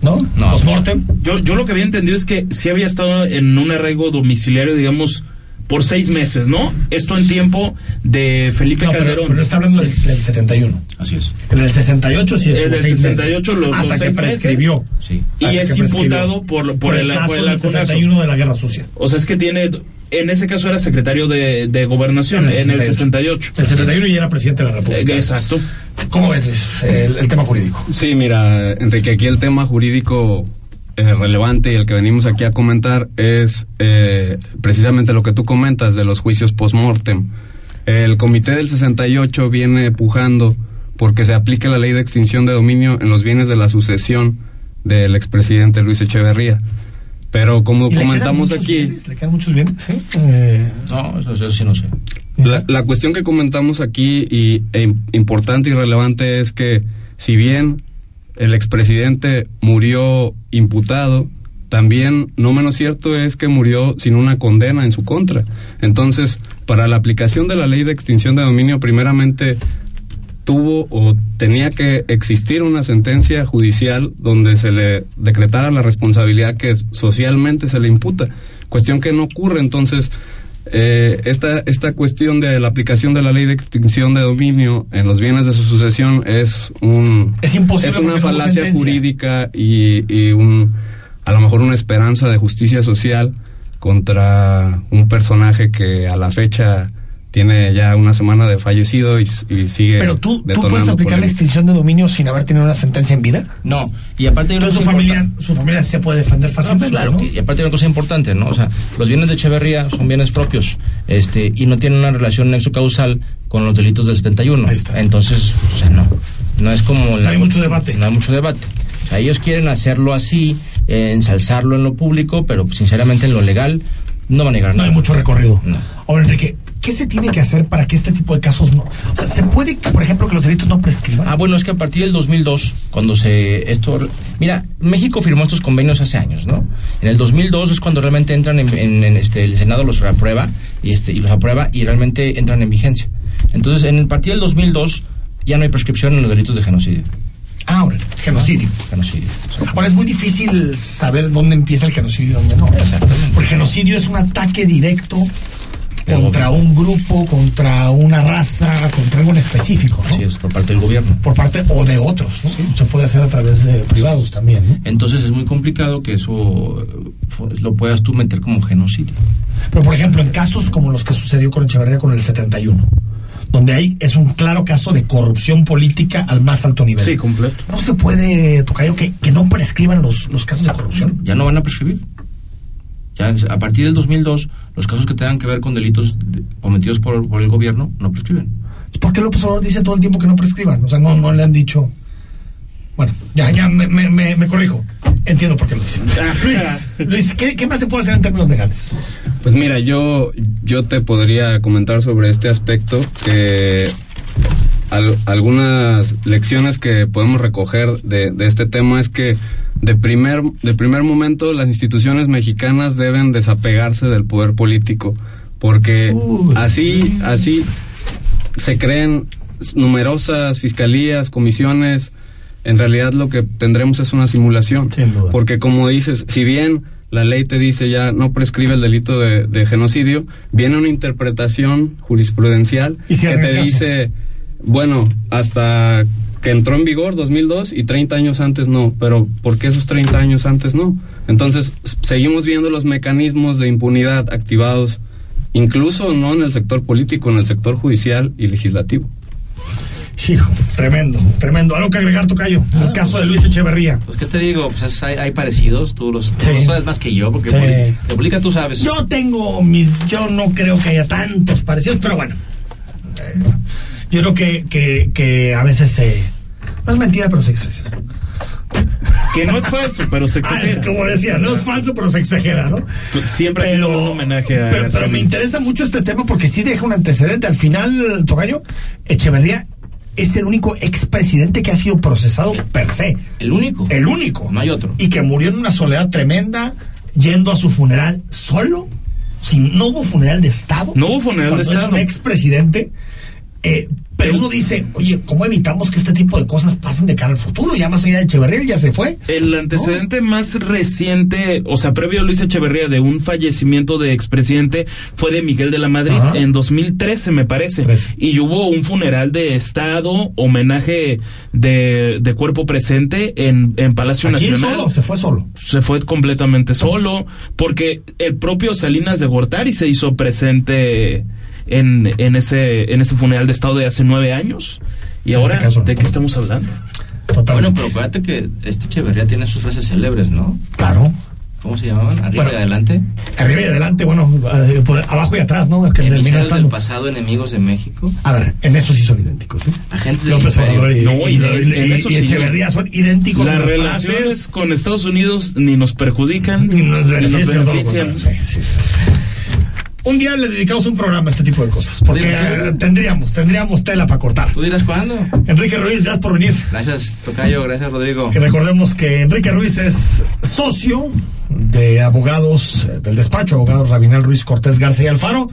¿No? No. Postmortem. Yo, yo lo que había entendido es que sí había estado en un arraigo domiciliario, digamos, por seis meses, ¿no? Esto en tiempo de Felipe No, Calderón. pero está hablando del, del 71. Así es. El del 68 sí estuvo El del seis 68 meses, los- hasta que prescribió. Sí. Y es imputado por, por, el, caso por el del halconazo. 71 de la guerra sucia. O sea, es que tiene. En ese caso era secretario de, de gobernación, en el 68. El 71 y era presidente de la República. Exacto. ¿Cómo ves, Luis, el, el tema jurídico? Sí, mira, Enrique, aquí el tema jurídico eh, relevante y el que venimos aquí a comentar es eh, precisamente lo que tú comentas de los juicios post-mortem. El comité del 68 viene pujando porque se aplique la ley de extinción de dominio en los bienes de la sucesión del expresidente Luis Echeverría. Pero como ¿Y le quedan comentamos aquí... bienes? ¿Le quedan muchos bienes? Sí. Eh, No, eso, eso sí no sé. La, la cuestión que comentamos aquí y e im- importante y relevante es que si bien el expresidente murió imputado, también no menos cierto es que murió sin una condena en su contra. Entonces, para la aplicación de la ley de extinción de dominio, primeramente tuvo o tenía que existir una sentencia judicial donde se le decretara la responsabilidad que socialmente se le imputa, cuestión que no ocurre. Entonces eh, esta, esta cuestión de la aplicación de la ley de extinción de dominio en los bienes de su sucesión es un Es imposible una no hubo falacia jurídica y, y un a lo mejor una esperanza de justicia social contra un personaje que a la fecha tiene ya una semana de fallecido y, y sigue. Pero tú, ¿tú puedes aplicar la extinción de dominio sin haber tenido una sentencia en vida. No, y aparte hay una Entonces su cosa familia, su familia se puede defender Ah, fácilmente. pues claro, ¿no? y aparte hay una cosa importante, ¿no? O sea, los bienes de Echeverría son bienes propios, este, y no tienen una relación nexo causal con los delitos del 71. Entonces, o sea, no, no es como No hay mucho debate. No hay mucho debate. O sea, ellos quieren hacerlo así, eh, ensalzarlo en lo público, pero sinceramente en lo legal no van a llegar No hay mucho recorrido. Ahora, Enrique, ¿qué se tiene que hacer para que este tipo de casos no... O sea, ¿se puede, por ejemplo, que los delitos no prescriban? Ah, bueno, es que a partir del 2002, cuando se esto, mira, México firmó estos convenios hace años, ¿no? En el 2002 es cuando realmente entran en, en- en, este el Senado los aprueba y este y los aprueba y realmente entran en vigencia. Entonces, en el partir del 2002 ya no hay prescripción en los delitos de genocidio. Ah, ahora, genocidio. Genocidio. Ahora es muy difícil saber dónde empieza el genocidio y dónde no. Porque genocidio es un ataque directo contra un grupo, contra una raza, contra algo en específico, ¿no? Sí, es por parte del gobierno. Por parte o de otros, ¿no? Se puede hacer a través de privados también, ¿no? Entonces es muy complicado que eso lo puedas tú meter como genocidio. Pero, por ejemplo, en casos como los que sucedió con Echeverría con el 71, donde hay es un claro caso de corrupción política al más alto nivel. Sí, completo. No se puede, Tocayo, que, que no prescriban los, los casos de corrupción. Ya no van a prescribir. Ya a partir del 2002, los casos que tengan que ver con delitos de- cometidos por, por el gobierno no prescriben. ¿Por qué López Obrador dice todo el tiempo que no prescriban? O sea, no, no le han dicho. Bueno, ya, ya me, me, me- me corrijo. Entiendo por qué lo dice. *laughs* Luis, Luis ¿qué, qué más se puede hacer en términos legales? Pues mira, yo, yo te podría comentar sobre este aspecto que al- algunas lecciones que podemos recoger de, de este tema es que de primer, de primer momento las instituciones mexicanas deben desapegarse del poder político porque así, así se creen numerosas fiscalías, comisiones, en realidad lo que tendremos es una simulación. Porque como dices, si bien la ley te dice ya no prescribe el delito de, de genocidio, viene una interpretación jurisprudencial Y que te caso. dice, bueno, hasta que entró en vigor 2002 y 30 años antes no, pero ¿por qué esos 30 años antes no? Entonces, seguimos viendo los mecanismos de impunidad activados, incluso no en el sector político, en el sector judicial y legislativo. Hijo, tremendo, tremendo. ¿Algo que agregar, Tocayo? El caso de Luis Echeverría. Pues, ¿qué te digo? Pues es- hay, hay parecidos, tú los, tú Sí. los sabes más que yo, porque Sí. política tú sabes. Yo tengo mis. Yo no creo que haya tantos parecidos, pero bueno. Eh, Yo creo que, que, que a veces se. No es mentira, pero se exagera. Que no es falso, pero se *laughs* exagera. Como decía, no es falso, pero se exagera, ¿no? Tú- Siempre ha sido un homenaje a Pero, pero me interesa mucho este tema porque sí deja un antecedente. Al final, Tocayo, Echeverría es el único expresidente que ha sido procesado per se. El único. El único. No hay otro. Y que murió en una soledad tremenda, yendo a su funeral solo. Sin, no hubo funeral de Estado. No hubo funeral de cuando Es Estado. un expresidente. Eh, pero uno dice, oye, ¿cómo evitamos que este tipo de cosas pasen de cara al futuro? Ya más allá de Echeverría, ya se fue. El antecedente más reciente, o sea, previo a Luis Echeverría de un fallecimiento de expresidente fue de Miguel de la Madrid Ajá. en 2013, me parece. Y hubo un funeral de Estado, homenaje de, de cuerpo presente en, en Palacio Aquí Nacional. solo, se fue solo. se fue completamente solo, porque el propio Salinas de Gortari se hizo presente en, en ese en ese funeral de estado de hace nueve años. Y En ahora, este caso, ¿de qué estamos hablando? Bueno, pero acuérdate que este Echeverría tiene sus frases célebres, ¿no? Claro. ¿Cómo se llamaban? Arriba Bueno, y adelante. Arriba y adelante, bueno, eh, por abajo y atrás, ¿no? Que estando. del pasado, enemigos de México. A ver, en eso sí son idénticos, ¿sí? Agentes del López imperio. Obrador y, No, y, y- de- y- en eso y sí. Echeverría son idénticos Las relaciones frases. con Estados Unidos ni nos perjudican Ni nos benefician, todo lo benefician. sí, sí. Un día le dedicamos un programa a este tipo de cosas, porque eh, tendríamos, tendríamos tela para cortar. ¿Tú dirás cuándo? Enrique Ruiz, gracias por venir. Gracias, Tocayo. Gracias, Rodrigo. Y recordemos que Enrique Ruiz es socio de abogados del despacho, abogados Rabinal Ruiz Cortés García Alfaro.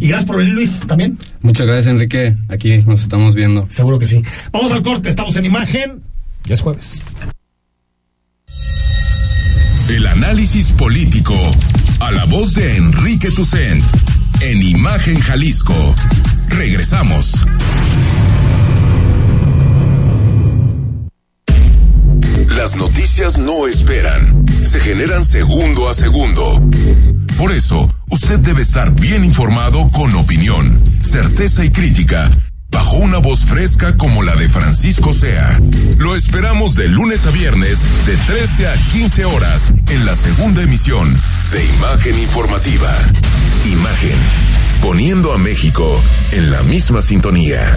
Y gracias por venir, Luis, también. Muchas gracias, Enrique. Aquí nos estamos viendo. Seguro que sí. Vamos al corte, estamos en imagen. Ya es jueves. El análisis político. A la voz de Enrique Tucent. En Imagen Jalisco. Regresamos. Las noticias no esperan. Se generan segundo a segundo. Por eso, usted debe estar bien informado con opinión, certeza y crítica, bajo una voz fresca como la de Francisco Sea. Lo esperamos de lunes a viernes, de 13 a 15 horas, en la segunda emisión de Imagen Informativa. Imagen, poniendo a México en la misma sintonía.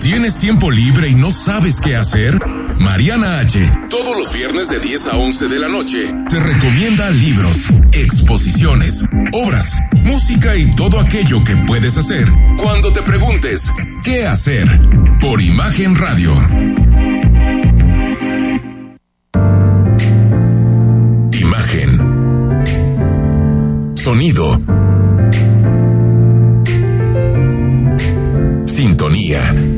¿Tienes tiempo libre y no sabes qué hacer? Mariana H. Todos los viernes de 10 a 11 de la noche te recomienda libros, exposiciones, obras, música y todo aquello que puedes hacer cuando te preguntes ¿qué hacer? Por Imagen Radio. Imagen. Sonido. Sintonía.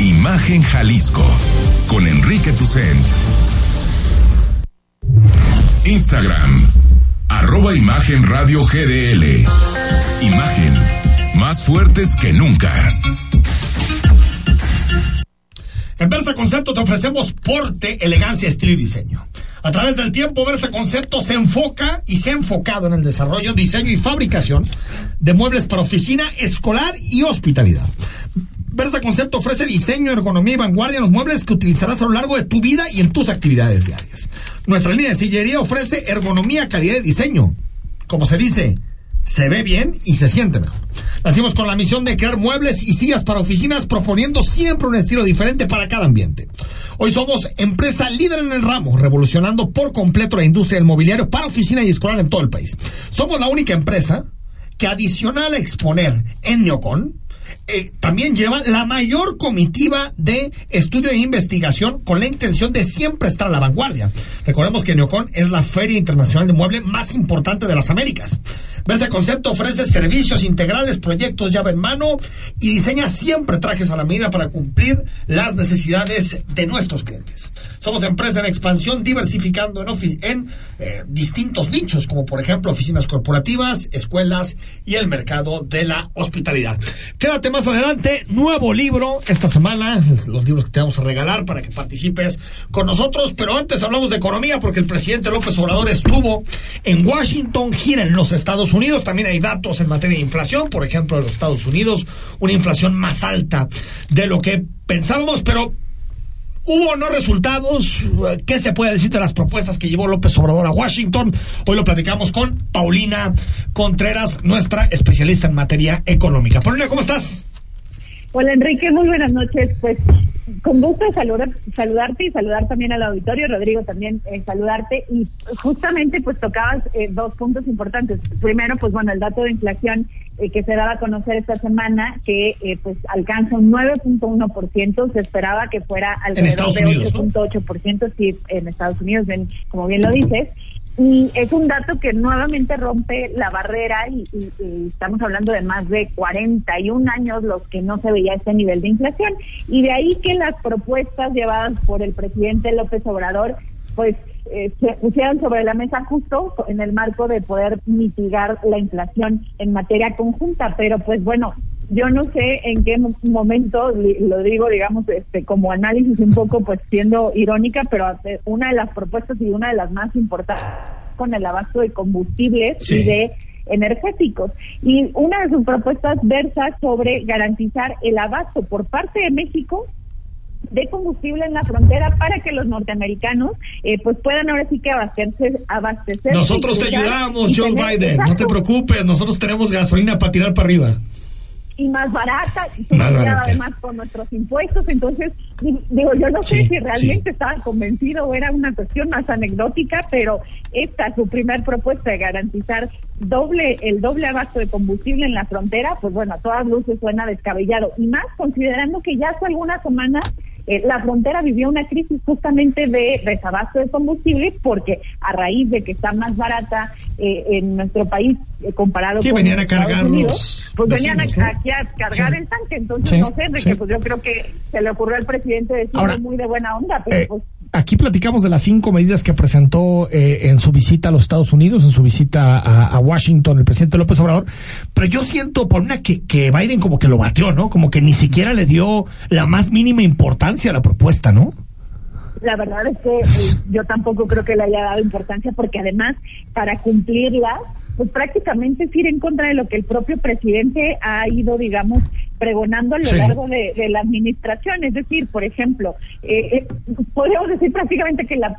Imagen Jalisco con Enrique Tucent. Instagram, arroba Imagen Radio GDL. Imagen, más fuertes que nunca. En Versa Concepto te ofrecemos porte, elegancia, estilo y diseño. A través del tiempo, Versa Concepto se enfoca y se ha enfocado en el desarrollo, diseño y fabricación de muebles para oficina, escolar y hospitalidad. Versa Concepto ofrece diseño, ergonomía y vanguardia en los muebles que utilizarás a lo largo de tu vida y en tus actividades diarias. Nuestra línea de sillería ofrece ergonomía, calidad de diseño. Como se dice, se ve bien y se siente mejor. Nacimos con la misión de crear muebles y sillas para oficinas, proponiendo siempre un estilo diferente para cada ambiente. Hoy somos empresa líder en el ramo, revolucionando por completo la industria del mobiliario para oficina y escolar en todo el país. Somos la única empresa que adicional a exponer en Neocon, eh, también lleva la mayor comitiva de estudio e investigación con la intención de siempre estar a la vanguardia. Recordemos que Neocon es la feria internacional de mueble más importante de las Américas. Verse Concepto ofrece servicios integrales, proyectos llave en mano y diseña siempre trajes a la medida para cumplir las necesidades de nuestros clientes. Somos empresa en expansión, diversificando en, eh, distintos nichos, como por ejemplo oficinas corporativas, escuelas y el mercado de la hospitalidad. Quédate más adelante, nuevo libro esta semana, los libros que te vamos a regalar para que participes con nosotros, pero antes hablamos de economía porque el presidente López Obrador estuvo en Washington, gira en los Estados Unidos, también hay datos en materia de inflación, por ejemplo, en los Estados Unidos, una inflación más alta de lo que pensábamos, pero ¿Hubo no resultados? ¿Qué se puede decir de las propuestas que llevó López Obrador a Washington? Hoy lo platicamos con Paulina Contreras, nuestra especialista en materia económica. Paulina, ¿cómo estás? Hola Enrique, muy buenas noches. Pues con gusto saludar, saludarte y saludar también al auditorio, Rodrigo también eh, saludarte y justamente pues tocabas eh, dos puntos importantes. Primero, pues bueno, el dato de inflación eh, que se daba a conocer esta semana que pues alcanza un 9.1%, se esperaba que fuera alrededor de 8.8%, sí, en Estados Unidos, ven, como bien lo dices. Y es un dato que nuevamente rompe la barrera y, estamos hablando de más de 41 años los que no se veía este nivel de inflación. Y de ahí que las propuestas llevadas por el presidente López Obrador, pues eh, se pusieran sobre la mesa justo en el marco de poder mitigar la inflación en materia conjunta. Pero pues bueno, yo no sé en qué momento, lo digo, digamos, este, como análisis un poco, pues siendo irónica, pero una de las propuestas y una de las más importantes con el abasto de combustibles y de energéticos. Y una de sus propuestas versa sobre garantizar el abasto por parte de México de combustible en la frontera para que los norteamericanos eh, pues puedan ahora sí que abastecer. abastecer nosotros te ayudamos, Joe Biden, no te preocupes, nosotros tenemos gasolina para tirar para arriba y más barata, y además con nuestros impuestos. Entonces, digo, yo no sé si realmente estaban convencidos o era una cuestión más anecdótica, pero esta, su primer propuesta de garantizar doble el doble abasto de combustible en la frontera, pues bueno, a todas luces suena descabellado. Y más considerando que ya hace algunas semanas eh, la frontera vivió una crisis justamente de desabasto de combustible porque a raíz de que está más barata eh, en nuestro país eh, comparado con venían a cargar Unidos, pues venían aquí a cargar el tanque. Entonces no sé de que pues yo creo que se le ocurrió al presidente decirlo muy de buena onda pero pues aquí platicamos de las cinco medidas que presentó eh, en su visita a los Estados Unidos, en su visita a, Washington, el presidente López Obrador, pero yo siento por una que, que Biden como que lo batió, ¿no? Como que ni siquiera le dio la más mínima importancia a la propuesta, ¿no? La verdad es que eh, yo tampoco creo que le haya dado importancia porque además para cumplirla pues prácticamente es ir en contra de lo que el propio presidente ha ido, digamos, pregonando a lo largo de, la administración. Es decir, por ejemplo, eh, eh, podríamos decir prácticamente que la,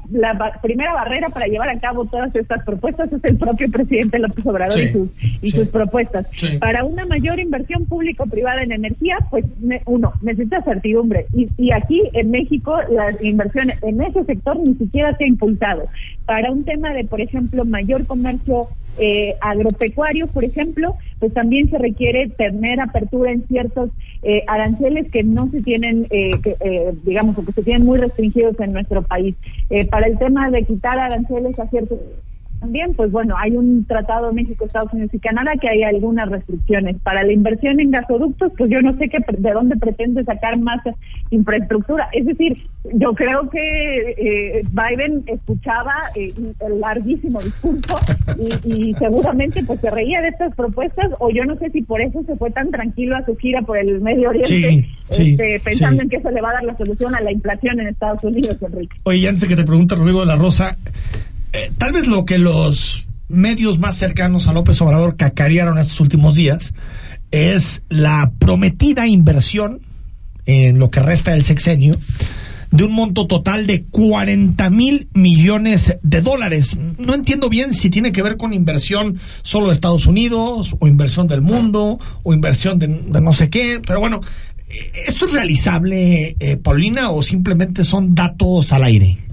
primera barrera para llevar a cabo todas estas propuestas es el propio presidente López Obrador y, sus, y sus propuestas. Para una mayor inversión público-privada en energía, pues uno, necesita certidumbre. Y, y aquí en México la inversión en ese sector ni siquiera se ha impulsado. Para un tema de, por ejemplo, mayor comercio eh, agropecuario, por ejemplo, pues también se requiere tener apertura en ciertos eh, aranceles que no se tienen, eh, que, eh, digamos, que se tienen muy restringidos en nuestro país. para el tema de quitar aranceles a ciertos también, pues bueno, hay un tratado México, Estados Unidos y Canadá que hay algunas restricciones. Para la inversión en gasoductos, pues yo no sé qué, de dónde pretende sacar más infraestructura. Es decir, yo creo que eh, Biden escuchaba eh, el larguísimo discurso y, seguramente pues se reía de estas propuestas o yo no sé si por eso se fue tan tranquilo a su gira por el Medio Oriente, este, pensando en que eso le va a dar la solución a la inflación en Estados Unidos, Enrique. Oye, antes de que te pregunte Rodrigo de la Rosa, eh, tal vez lo que los medios más cercanos a López Obrador cacarearon estos últimos días es la prometida inversión en lo que resta del sexenio de un monto total de 40 mil millones de dólares. No entiendo bien si tiene que ver con inversión solo de Estados Unidos o inversión del mundo o inversión de, no sé qué, pero bueno, ¿esto es realizable, eh, Paulina, o simplemente son datos al aire?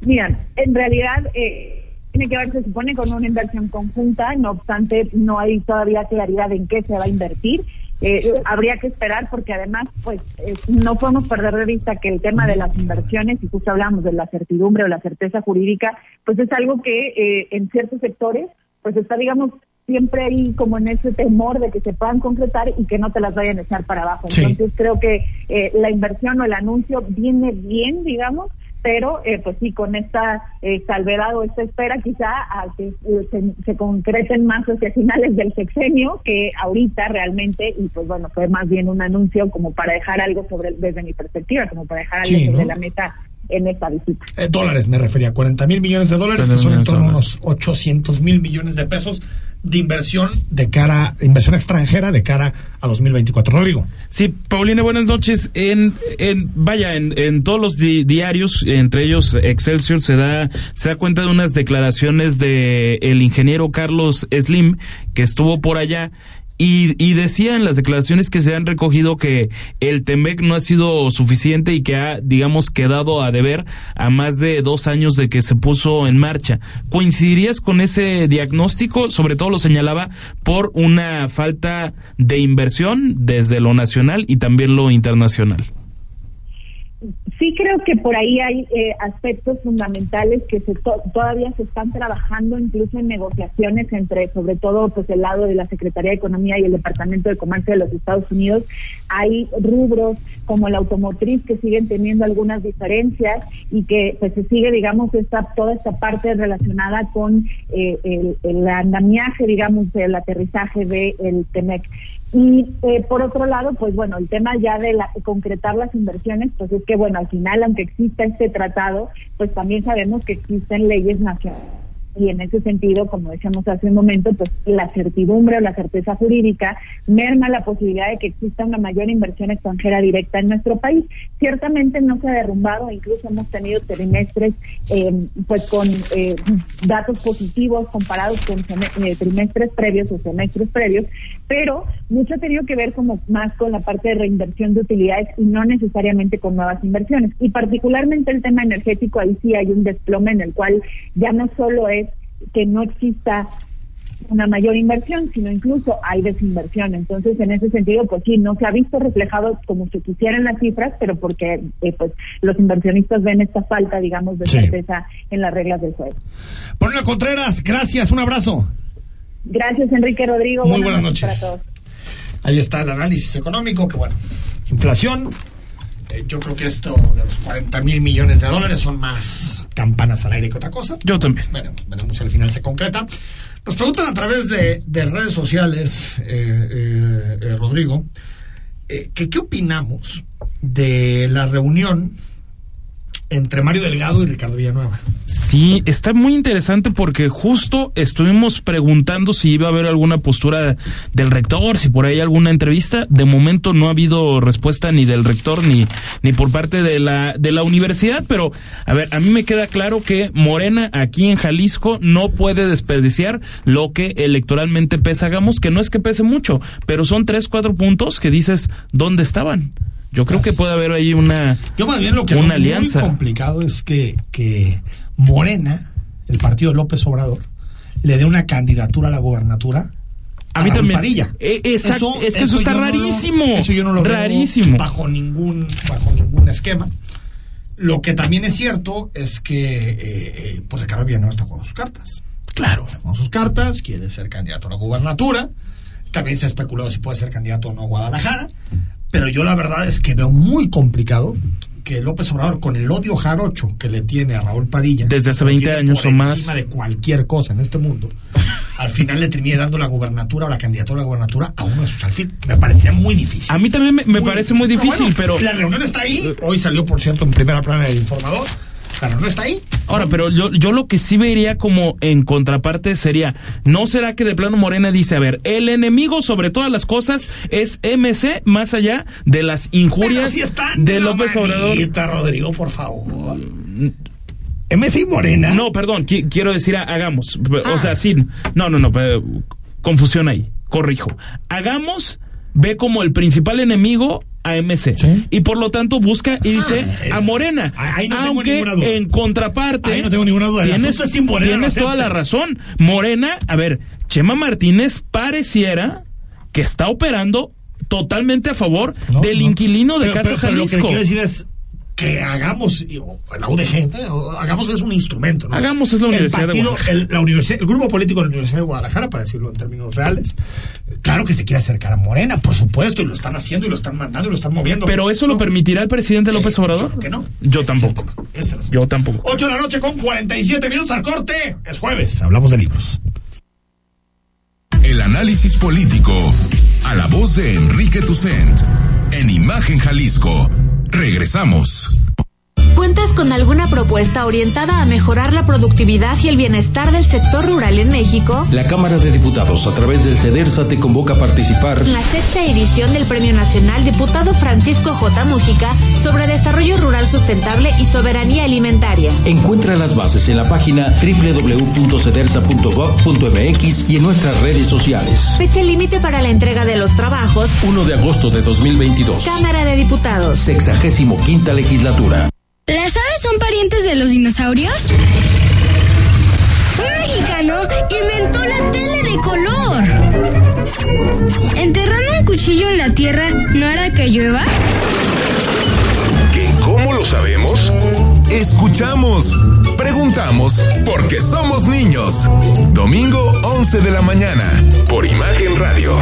Mira, en realidad eh, tiene que ver, se supone, con una inversión conjunta, no obstante, no hay todavía claridad en qué se va a invertir. Eh, habría que esperar porque además, pues, eh, no podemos perder de vista que el tema de las inversiones, y justo hablamos de la certidumbre o la certeza jurídica, pues es algo que en ciertos sectores, pues está, digamos, siempre ahí como en ese temor de que se puedan concretar y que no te las vayan a echar para abajo. Entonces creo que la inversión o el anuncio viene bien, digamos, pero eh, pues sí, con esta eh, salvedad o esta espera quizá a que eh, se, concreten más hacia finales del sexenio que ahorita realmente, y pues bueno, fue más bien un anuncio como para dejar algo sobre, desde mi perspectiva, como para dejar algo sobre la mesa en esta visita. dólares me refería, 40 mil millones de dólares, que son en torno a unos 800 mil millones de pesos de inversión de cara, inversión extranjera de cara a 2024. Rodrigo. Sí, Paulina, buenas noches. En, en vaya, en, en todos los diarios, entre ellos Excelsior, se da, se da cuenta de unas declaraciones de el ingeniero Carlos Slim, que estuvo por allá y, y decía en las declaraciones que se han recogido que el TEMEC no ha sido suficiente y que ha, digamos, quedado a deber a más de dos años de que se puso en marcha. ¿Coincidirías con ese diagnóstico? Sobre todo lo señalaba por una falta de inversión desde lo nacional y también lo internacional. Sí creo que por ahí hay eh, aspectos fundamentales que se todavía se están trabajando incluso en negociaciones entre sobre todo pues el lado de la Secretaría de Economía y el Departamento de Comercio de los Estados Unidos. Hay rubros como la automotriz que siguen teniendo algunas diferencias y que pues se sigue digamos esta toda esta parte relacionada con eh, el, el, andamiaje digamos del aterrizaje del el TEMEC. Y eh, por otro lado, pues bueno, el tema ya de la, concretar las inversiones, pues es que bueno, al final, aunque exista este tratado, pues también sabemos que existen leyes nacionales y en ese sentido, como decíamos hace un momento, pues la certidumbre o la certeza jurídica merma la posibilidad de que exista una mayor inversión extranjera directa en nuestro país. Ciertamente no se ha derrumbado, incluso hemos tenido trimestres eh, pues con eh, datos positivos comparados con eh, trimestres previos o semestres previos, pero mucho ha tenido que ver como más con la parte de reinversión de utilidades y no necesariamente con nuevas inversiones. Y particularmente el tema energético, ahí sí hay un desplome en el cual ya no solo es que no exista una mayor inversión, sino incluso hay desinversión. Entonces, en ese sentido, pues sí, no se ha visto reflejado como se quisieran las cifras, pero porque eh, pues los inversionistas ven esta falta, digamos, de certeza en las reglas del juego. Ponle Contreras, gracias, un abrazo. Gracias, Enrique Rodrigo. Muy buenas, noches. Ahí está el análisis económico, que bueno, inflación, eh, yo creo que esto de los 40 mil millones de dólares son más campanas al aire que otra cosa. Yo también. Veremos, veremos si al final se concreta. Nos preguntan a través de, redes sociales, eh, eh, Rodrigo, que qué opinamos de la reunión entre Mario Delgado y Ricardo Villanueva. Sí, está muy interesante porque justo estuvimos preguntando si iba a haber alguna postura del rector, si por ahí alguna entrevista. De momento no ha habido respuesta ni del rector ni, ni por parte de la, de la universidad, pero a ver, a mí me queda claro que Morena aquí en Jalisco no puede desperdiciar lo que electoralmente pesa, hagamos, que no es que pese mucho, pero son tres, cuatro puntos que dices, ¿dónde estaban? Yo creo que puede haber ahí una, Yo más bien lo que una alianza. muy complicado es que, que Morena, el partido de López Obrador, le dé una candidatura a la gobernatura a, mí también. Eh, exacto, es que eso, está rarísimo. eso yo no lo rarísimo. bajo ningún bajo ningún esquema. Lo que también es cierto es que eh, eh, pues Ricardo Villanueva está jugando sus cartas. Claro. Está jugando sus cartas, quiere ser candidato a la gubernatura. También se ha especulado si puede ser candidato o no a Guadalajara. Pero yo la verdad es que veo muy complicado que López Obrador, con el odio jarocho que le tiene a Raúl Padilla, desde hace 20 años o más, encima de cualquier cosa en este mundo, *laughs* al final le termine dando la gubernatura o la candidatura a la gubernatura a uno de sus alfiles. Me parecía muy difícil. A mí también me, parece muy difícil, pero, La reunión está ahí. Hoy salió, por cierto, en primera plana del informador pero no está ahí. Ahora, pero yo, yo lo que sí vería como en contraparte sería, ¿no será que de plano Morena dice, a ver, el enemigo sobre todas las cosas es MC, más allá de las injurias de López Obrador? Rodrigo, por favor. MC y Morena. No, perdón, quiero decir, hagamos. O ah. sea, sí, no, no, no, confusión ahí, corrijo. Hagamos ve como el principal enemigo a MC. Y por lo tanto busca y dice a Morena. aunque en contraparte. no tengo ninguna duda. Tienes, tienes toda la razón. Morena, a ver, Chema Martínez pareciera que está operando totalmente a favor del inquilino de Casa Jalisco. lo que quiero decir es que hagamos, la UDG, hagamos es un instrumento. Hagamos es la Universidad de Guadalajara. El, la universidad, el grupo político de la Universidad de Guadalajara, para decirlo en términos reales, claro que se quiere acercar a Morena, por supuesto, y lo están haciendo y lo están mandando y lo están moviendo. ¿Pero eso lo permitirá el presidente López Obrador? Yo que no. Yo tampoco. Yo tampoco. 8 de la noche con 47 minutos al corte. Es jueves, hablamos de libros. El análisis político a la voz de Enrique Tucent en Imagen Jalisco Regresamos. ¿Cuentas con alguna propuesta orientada a mejorar la productividad y el bienestar del sector rural en México? La Cámara de Diputados, a través del CEDERSA, te convoca a participar en la sexta edición del Premio Nacional Diputado Francisco J. Mújica sobre Desarrollo Rural Sustentable y Soberanía Alimentaria. Encuentra las bases en la página www.cedersa.gov.mx y en nuestras redes sociales. Fecha límite para la entrega de los trabajos: 1 de agosto de 2022. Cámara de Diputados. Sexagésimo quinta legislatura. ¿Las aves son parientes de los dinosaurios? Un mexicano inventó la tele de color. ¿Enterrando un cuchillo en la tierra no hará que llueva? ¿Cómo lo sabemos? Escuchamos, preguntamos, porque somos niños. Domingo 11 de la mañana, por Imagen Radio.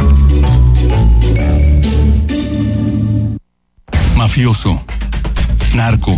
Mafioso, narco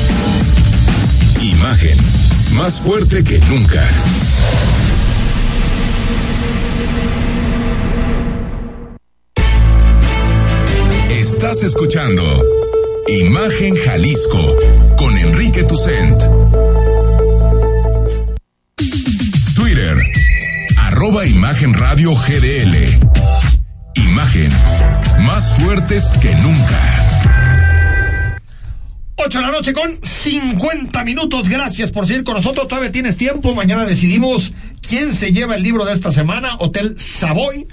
Imagen, más fuerte que nunca. Estás escuchando Imagen Jalisco con Enrique Tucent. Twitter, arroba Imagen Radio GDL. Imagen, más fuertes que nunca. 8 de la noche con 50 minutos. Gracias por seguir con nosotros. Todavía tienes tiempo. Mañana decidimos quién se lleva el libro de esta semana. Hotel Savoy.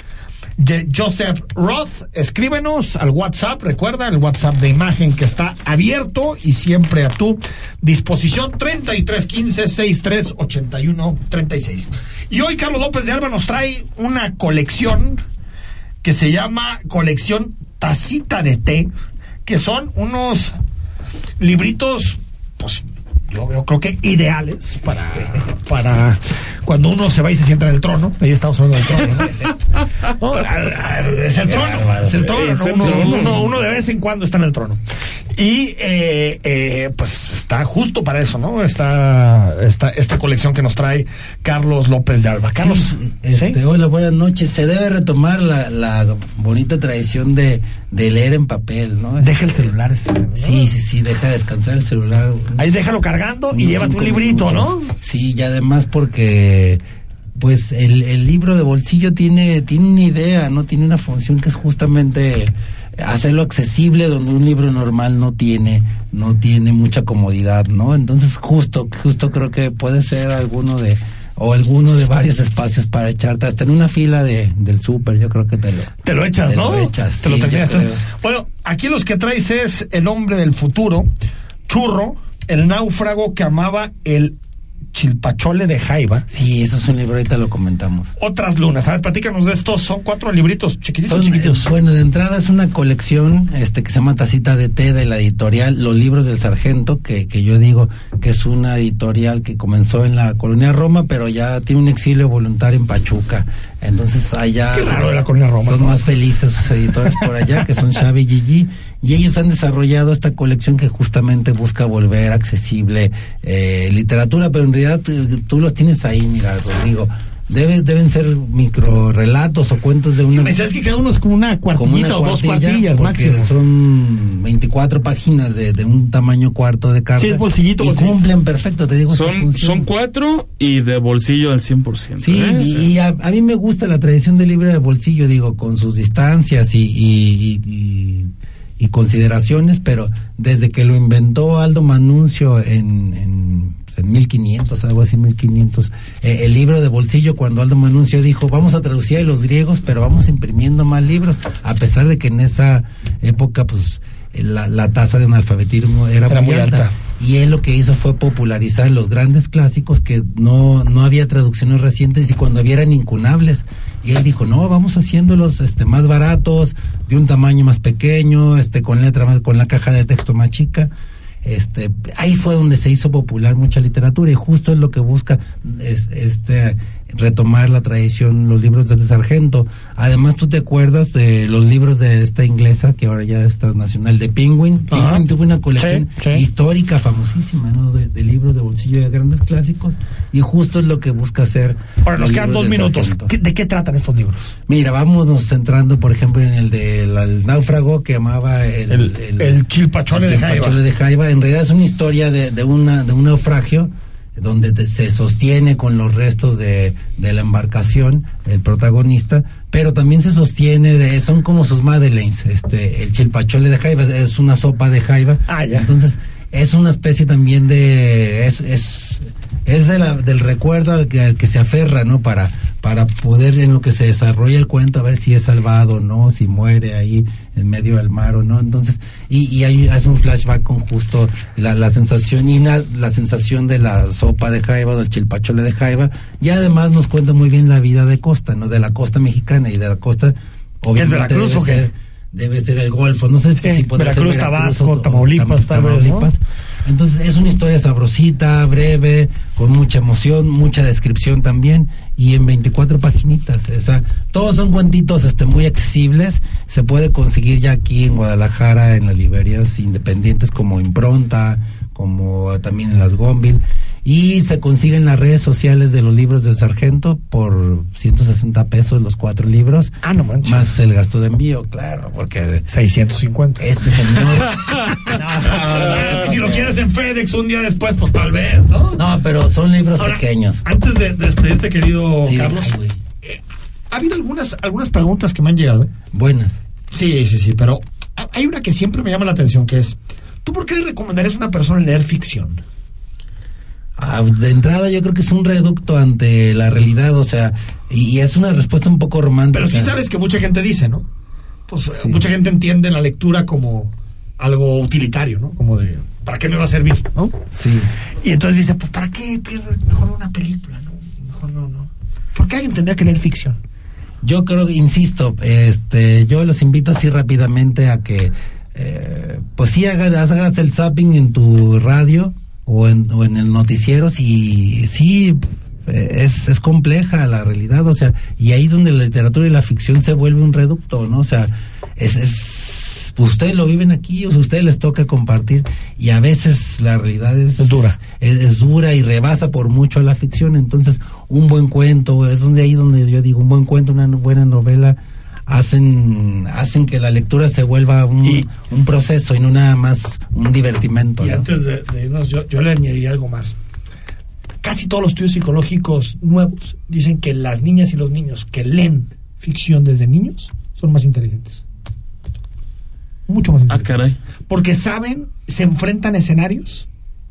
Joseph Roth, escríbenos al WhatsApp, recuerda el WhatsApp de imagen que está abierto y siempre a tu disposición 3315 6381 36. Y hoy Carlos López de Alba nos trae una colección que se llama colección Tacita de té, que son unos libritos pues yo, yo creo que ideales para, para cuando uno se va y se sienta en el trono. Ahí estamos hablando del trono. *laughs* es el trono. Es el trono. ¿no? Uno, uno- uno de vez en cuando está en el trono. Y eh, eh, pues está justo para eso, ¿no? Está, está esta colección que nos trae Carlos López de Alba. Carlos, Este, Hola, buenas noches. Se debe retomar la, la bonita tradición de, de leer en papel, ¿no? Deja el celular ese, ¿no? Sí, sí, sí, deja descansar el celular. Ahí déjalo cargando y llévate un librito, minutos. ¿no? Sí, y además porque pues el, el libro de bolsillo tiene, tiene una idea, ¿no? Tiene una función que es justamente hacerlo accesible donde un libro normal no tiene, no tiene mucha comodidad, ¿no? Entonces justo, justo creo que puede ser alguno de, o alguno de varios espacios para echarte, hasta en una fila de, del súper, yo creo que te lo, Te lo echas, te ¿no? Lo echas, Te lo terminas. Bueno, aquí los que traes es El hombre del futuro, Churro, El náufrago que amaba el chilpachole de Jaiba. Sí, eso es un libro, ahorita lo comentamos. Otras lunas. A ver, platícanos de estos. Son cuatro libritos chiquititos, Son, chiquititos. eh, bueno, de entrada es una colección este que se llama Tacita de Té de la editorial Los Libros del Sargento, que, que yo digo que es una editorial que comenzó en la colonia Roma, pero ya tiene un exilio voluntario en Pachuca. Entonces allá Qué raro de la colonia Roma, son ¿no? más felices sus editores por allá, que son Xavi y Gigi, y ellos han desarrollado esta colección que justamente busca volver accesible eh, literatura, pero en realidad tú, tú los tienes ahí, mira, Rodrigo. Debe, deben ser micro relatos o cuentos de una Me decías que cada uno es como una como cuartillita una o dos cuartilla, cuartillas máximo. Son 24 páginas de, de un tamaño cuarto de carta. Sí, es bolsillito, Y bolsillito. cumplen perfecto, te digo. Son, son cuatro y de bolsillo al 100%. Sí, ¿eh? y, y a, a mí me gusta la tradición del libro de bolsillo, digo, con sus distancias y, y, y- y- consideraciones, pero desde que lo inventó Aldo Manuncio en, en, en 1500, algo así, 1500, eh, el libro de bolsillo, cuando Aldo Manuncio dijo, vamos a traducir a los griegos, pero vamos imprimiendo más libros, a pesar de que en esa época, pues, la, la tasa de analfabetismo era, Era muy, alta. Y él lo que hizo fue popularizar los grandes clásicos que no, no había traducciones recientes y cuando había eran incunables. Y él dijo, no, vamos haciéndolos este, más baratos, de un tamaño más pequeño, este, con letra más, con la caja de texto más chica. Este, ahí fue donde se hizo popular mucha literatura y justo es lo que busca es, este retomar la tradición, los libros de Sargento. Además, tú te acuerdas de los libros de esta inglesa, que ahora ya está nacional, de Penguin. Ajá. Penguin tuvo una colección Sí, sí. histórica, famosísima, ¿no? De, de libros de bolsillo de grandes clásicos. Y justo es lo que busca hacer. Ahora nos quedan dos de minutos. Sargento. ¿Qué- ¿De qué tratan estos libros? Mira, vámonos centrando, por ejemplo, en el del el náufrago que amaba el, El- el chilpachole de Jaiba. de Jaiba. En realidad es una historia de, de, una, de un naufragio donde te- se sostiene con los restos de, de la embarcación, el protagonista, pero también se sostiene de, son como sus madeleines, este, el chilpachole de jaiba, es- una sopa de jaiba. Entonces, es una especie también de, es, es, es de la- del recuerdo al que, al que se aferra, ¿no? Para, para poder en lo que se desarrolla el cuento, a ver si es salvado o no, si muere ahí en medio del mar o no. Entonces, y, y ahí hace un flashback con justo la, la sensación y na- la sensación de la sopa de jaiba, del chilpachole de jaiba, y además nos cuenta muy bien la vida de costa, ¿no? De la costa mexicana y de la costa, obviamente Veracruz debe o qué? Debe ser el Golfo, no sé si podrá ser Veracruz, Tabasco, o- Tamaulipas. Tamaulipas. Entonces es una historia sabrosita, breve, con mucha emoción, mucha descripción también y en 24 paginitas. O sea, todos son cuentitos este, muy accesibles. Se puede conseguir ya aquí en Guadalajara en las librerías independientes como Impronta, como también en las Gombil. Y se consigue en las redes sociales de los libros del sargento por 160 pesos los cuatro libros. Ah, no manches. Más el gasto de envío, claro, porque... 650. Este señor... *laughs* si lo quieres en FedEx un día después, pues tal vez, ¿no? No, pero son libros pequeños. Antes de despedirte, querido Sí, Carlos, ay, eh, ha habido algunas, algunas preguntas que me han llegado. Buenas. Sí, sí, sí, pero ha- hay una que siempre me llama la atención, que es, ¿tú por qué le recomendarías a una persona leer ficción? Ah, de entrada yo creo que es un reducto ante la realidad, o sea, y, es una respuesta un poco romántica. Pero sí sabes que mucha gente dice, ¿no? Pues eh, mucha gente entiende la lectura como algo utilitario, ¿no? Como de, ¿para qué me va a servir? ¿No? Sí. Y entonces dice, pues ¿para qué mejor una película? ¿no? Mejor no, no. ¿Por qué alguien tendría que leer ficción? Yo creo, insisto, este, yo los invito así rápidamente a que, eh, pues sí hagas, hagas el zapping en tu radio o en, o en el noticiero, si sí es, es compleja la realidad, o sea, y ahí es donde la literatura y la ficción se vuelve un reducto, ¿no? O sea, es, es ustedes lo viven aquí, o sea, ustedes les toca compartir y a veces la realidad es, dura, es, es dura y rebasa por mucho a la ficción, entonces un buen cuento es donde ahí donde yo digo un buen cuento, una buena novela hacen hacen que la lectura se vuelva un, un proceso y no nada más un divertimento. Y ¿no? antes de, de irnos, yo, yo le añadiría algo más. Casi todos los estudios psicológicos nuevos dicen que las niñas y los niños que leen ficción desde niños son más inteligentes. Mucho más inteligentes. Porque saben, se enfrentan a escenarios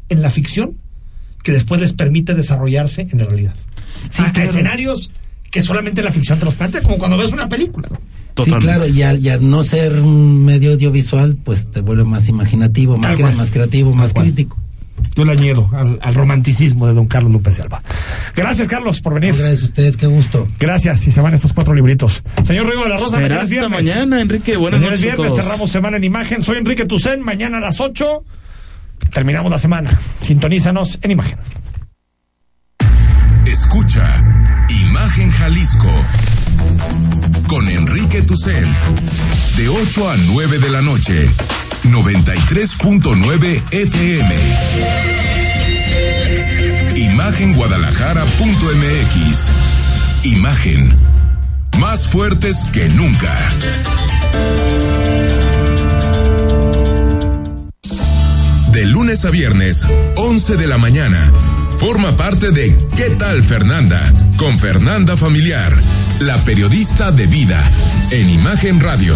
en la ficción que después les permite desarrollarse en la realidad. Sí, a claro. escenarios que solamente la ficción te los plantea, como cuando ves una película. Sí, claro, y al, y al no ser un medio audiovisual, pues te vuelve más imaginativo, más, cre- creativo, más cual. crítico. Yo le añado al, al romanticismo de don Carlos López de Alba. Gracias, Carlos, por venir. Gracias a ustedes, qué gusto. Gracias, y se van estos cuatro libritos. Señor Rigo de la Rosa, mañana es hasta viernes. mañana, Enrique. Buenas Mañana noches a viernes, todos. cerramos semana en imagen. Soy Enrique Tucen, mañana a las 8 terminamos la semana. Sintonízanos en imagen. Escucha Jalisco. Con Enrique Tucent. De 8 a 9 de la noche. 93.9 FM Imagenguadalajara.mx Imagen. Más fuertes que nunca. De lunes a viernes 11 de la mañana Forma parte de ¿Qué tal Fernanda? Con Fernanda Familiar, la periodista de vida, en Imagen Radio.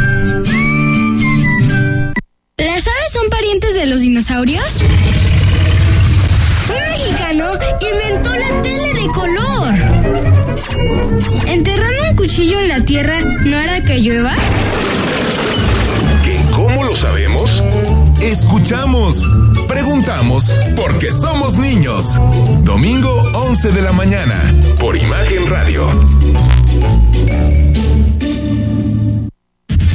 De los dinosaurios? Un mexicano inventó la tele de color. ¿Enterrando un cuchillo en la tierra no hará que llueva? ¿Cómo lo sabemos? Escuchamos, preguntamos, porque somos niños. Domingo 11 de la mañana, por Imagen Radio.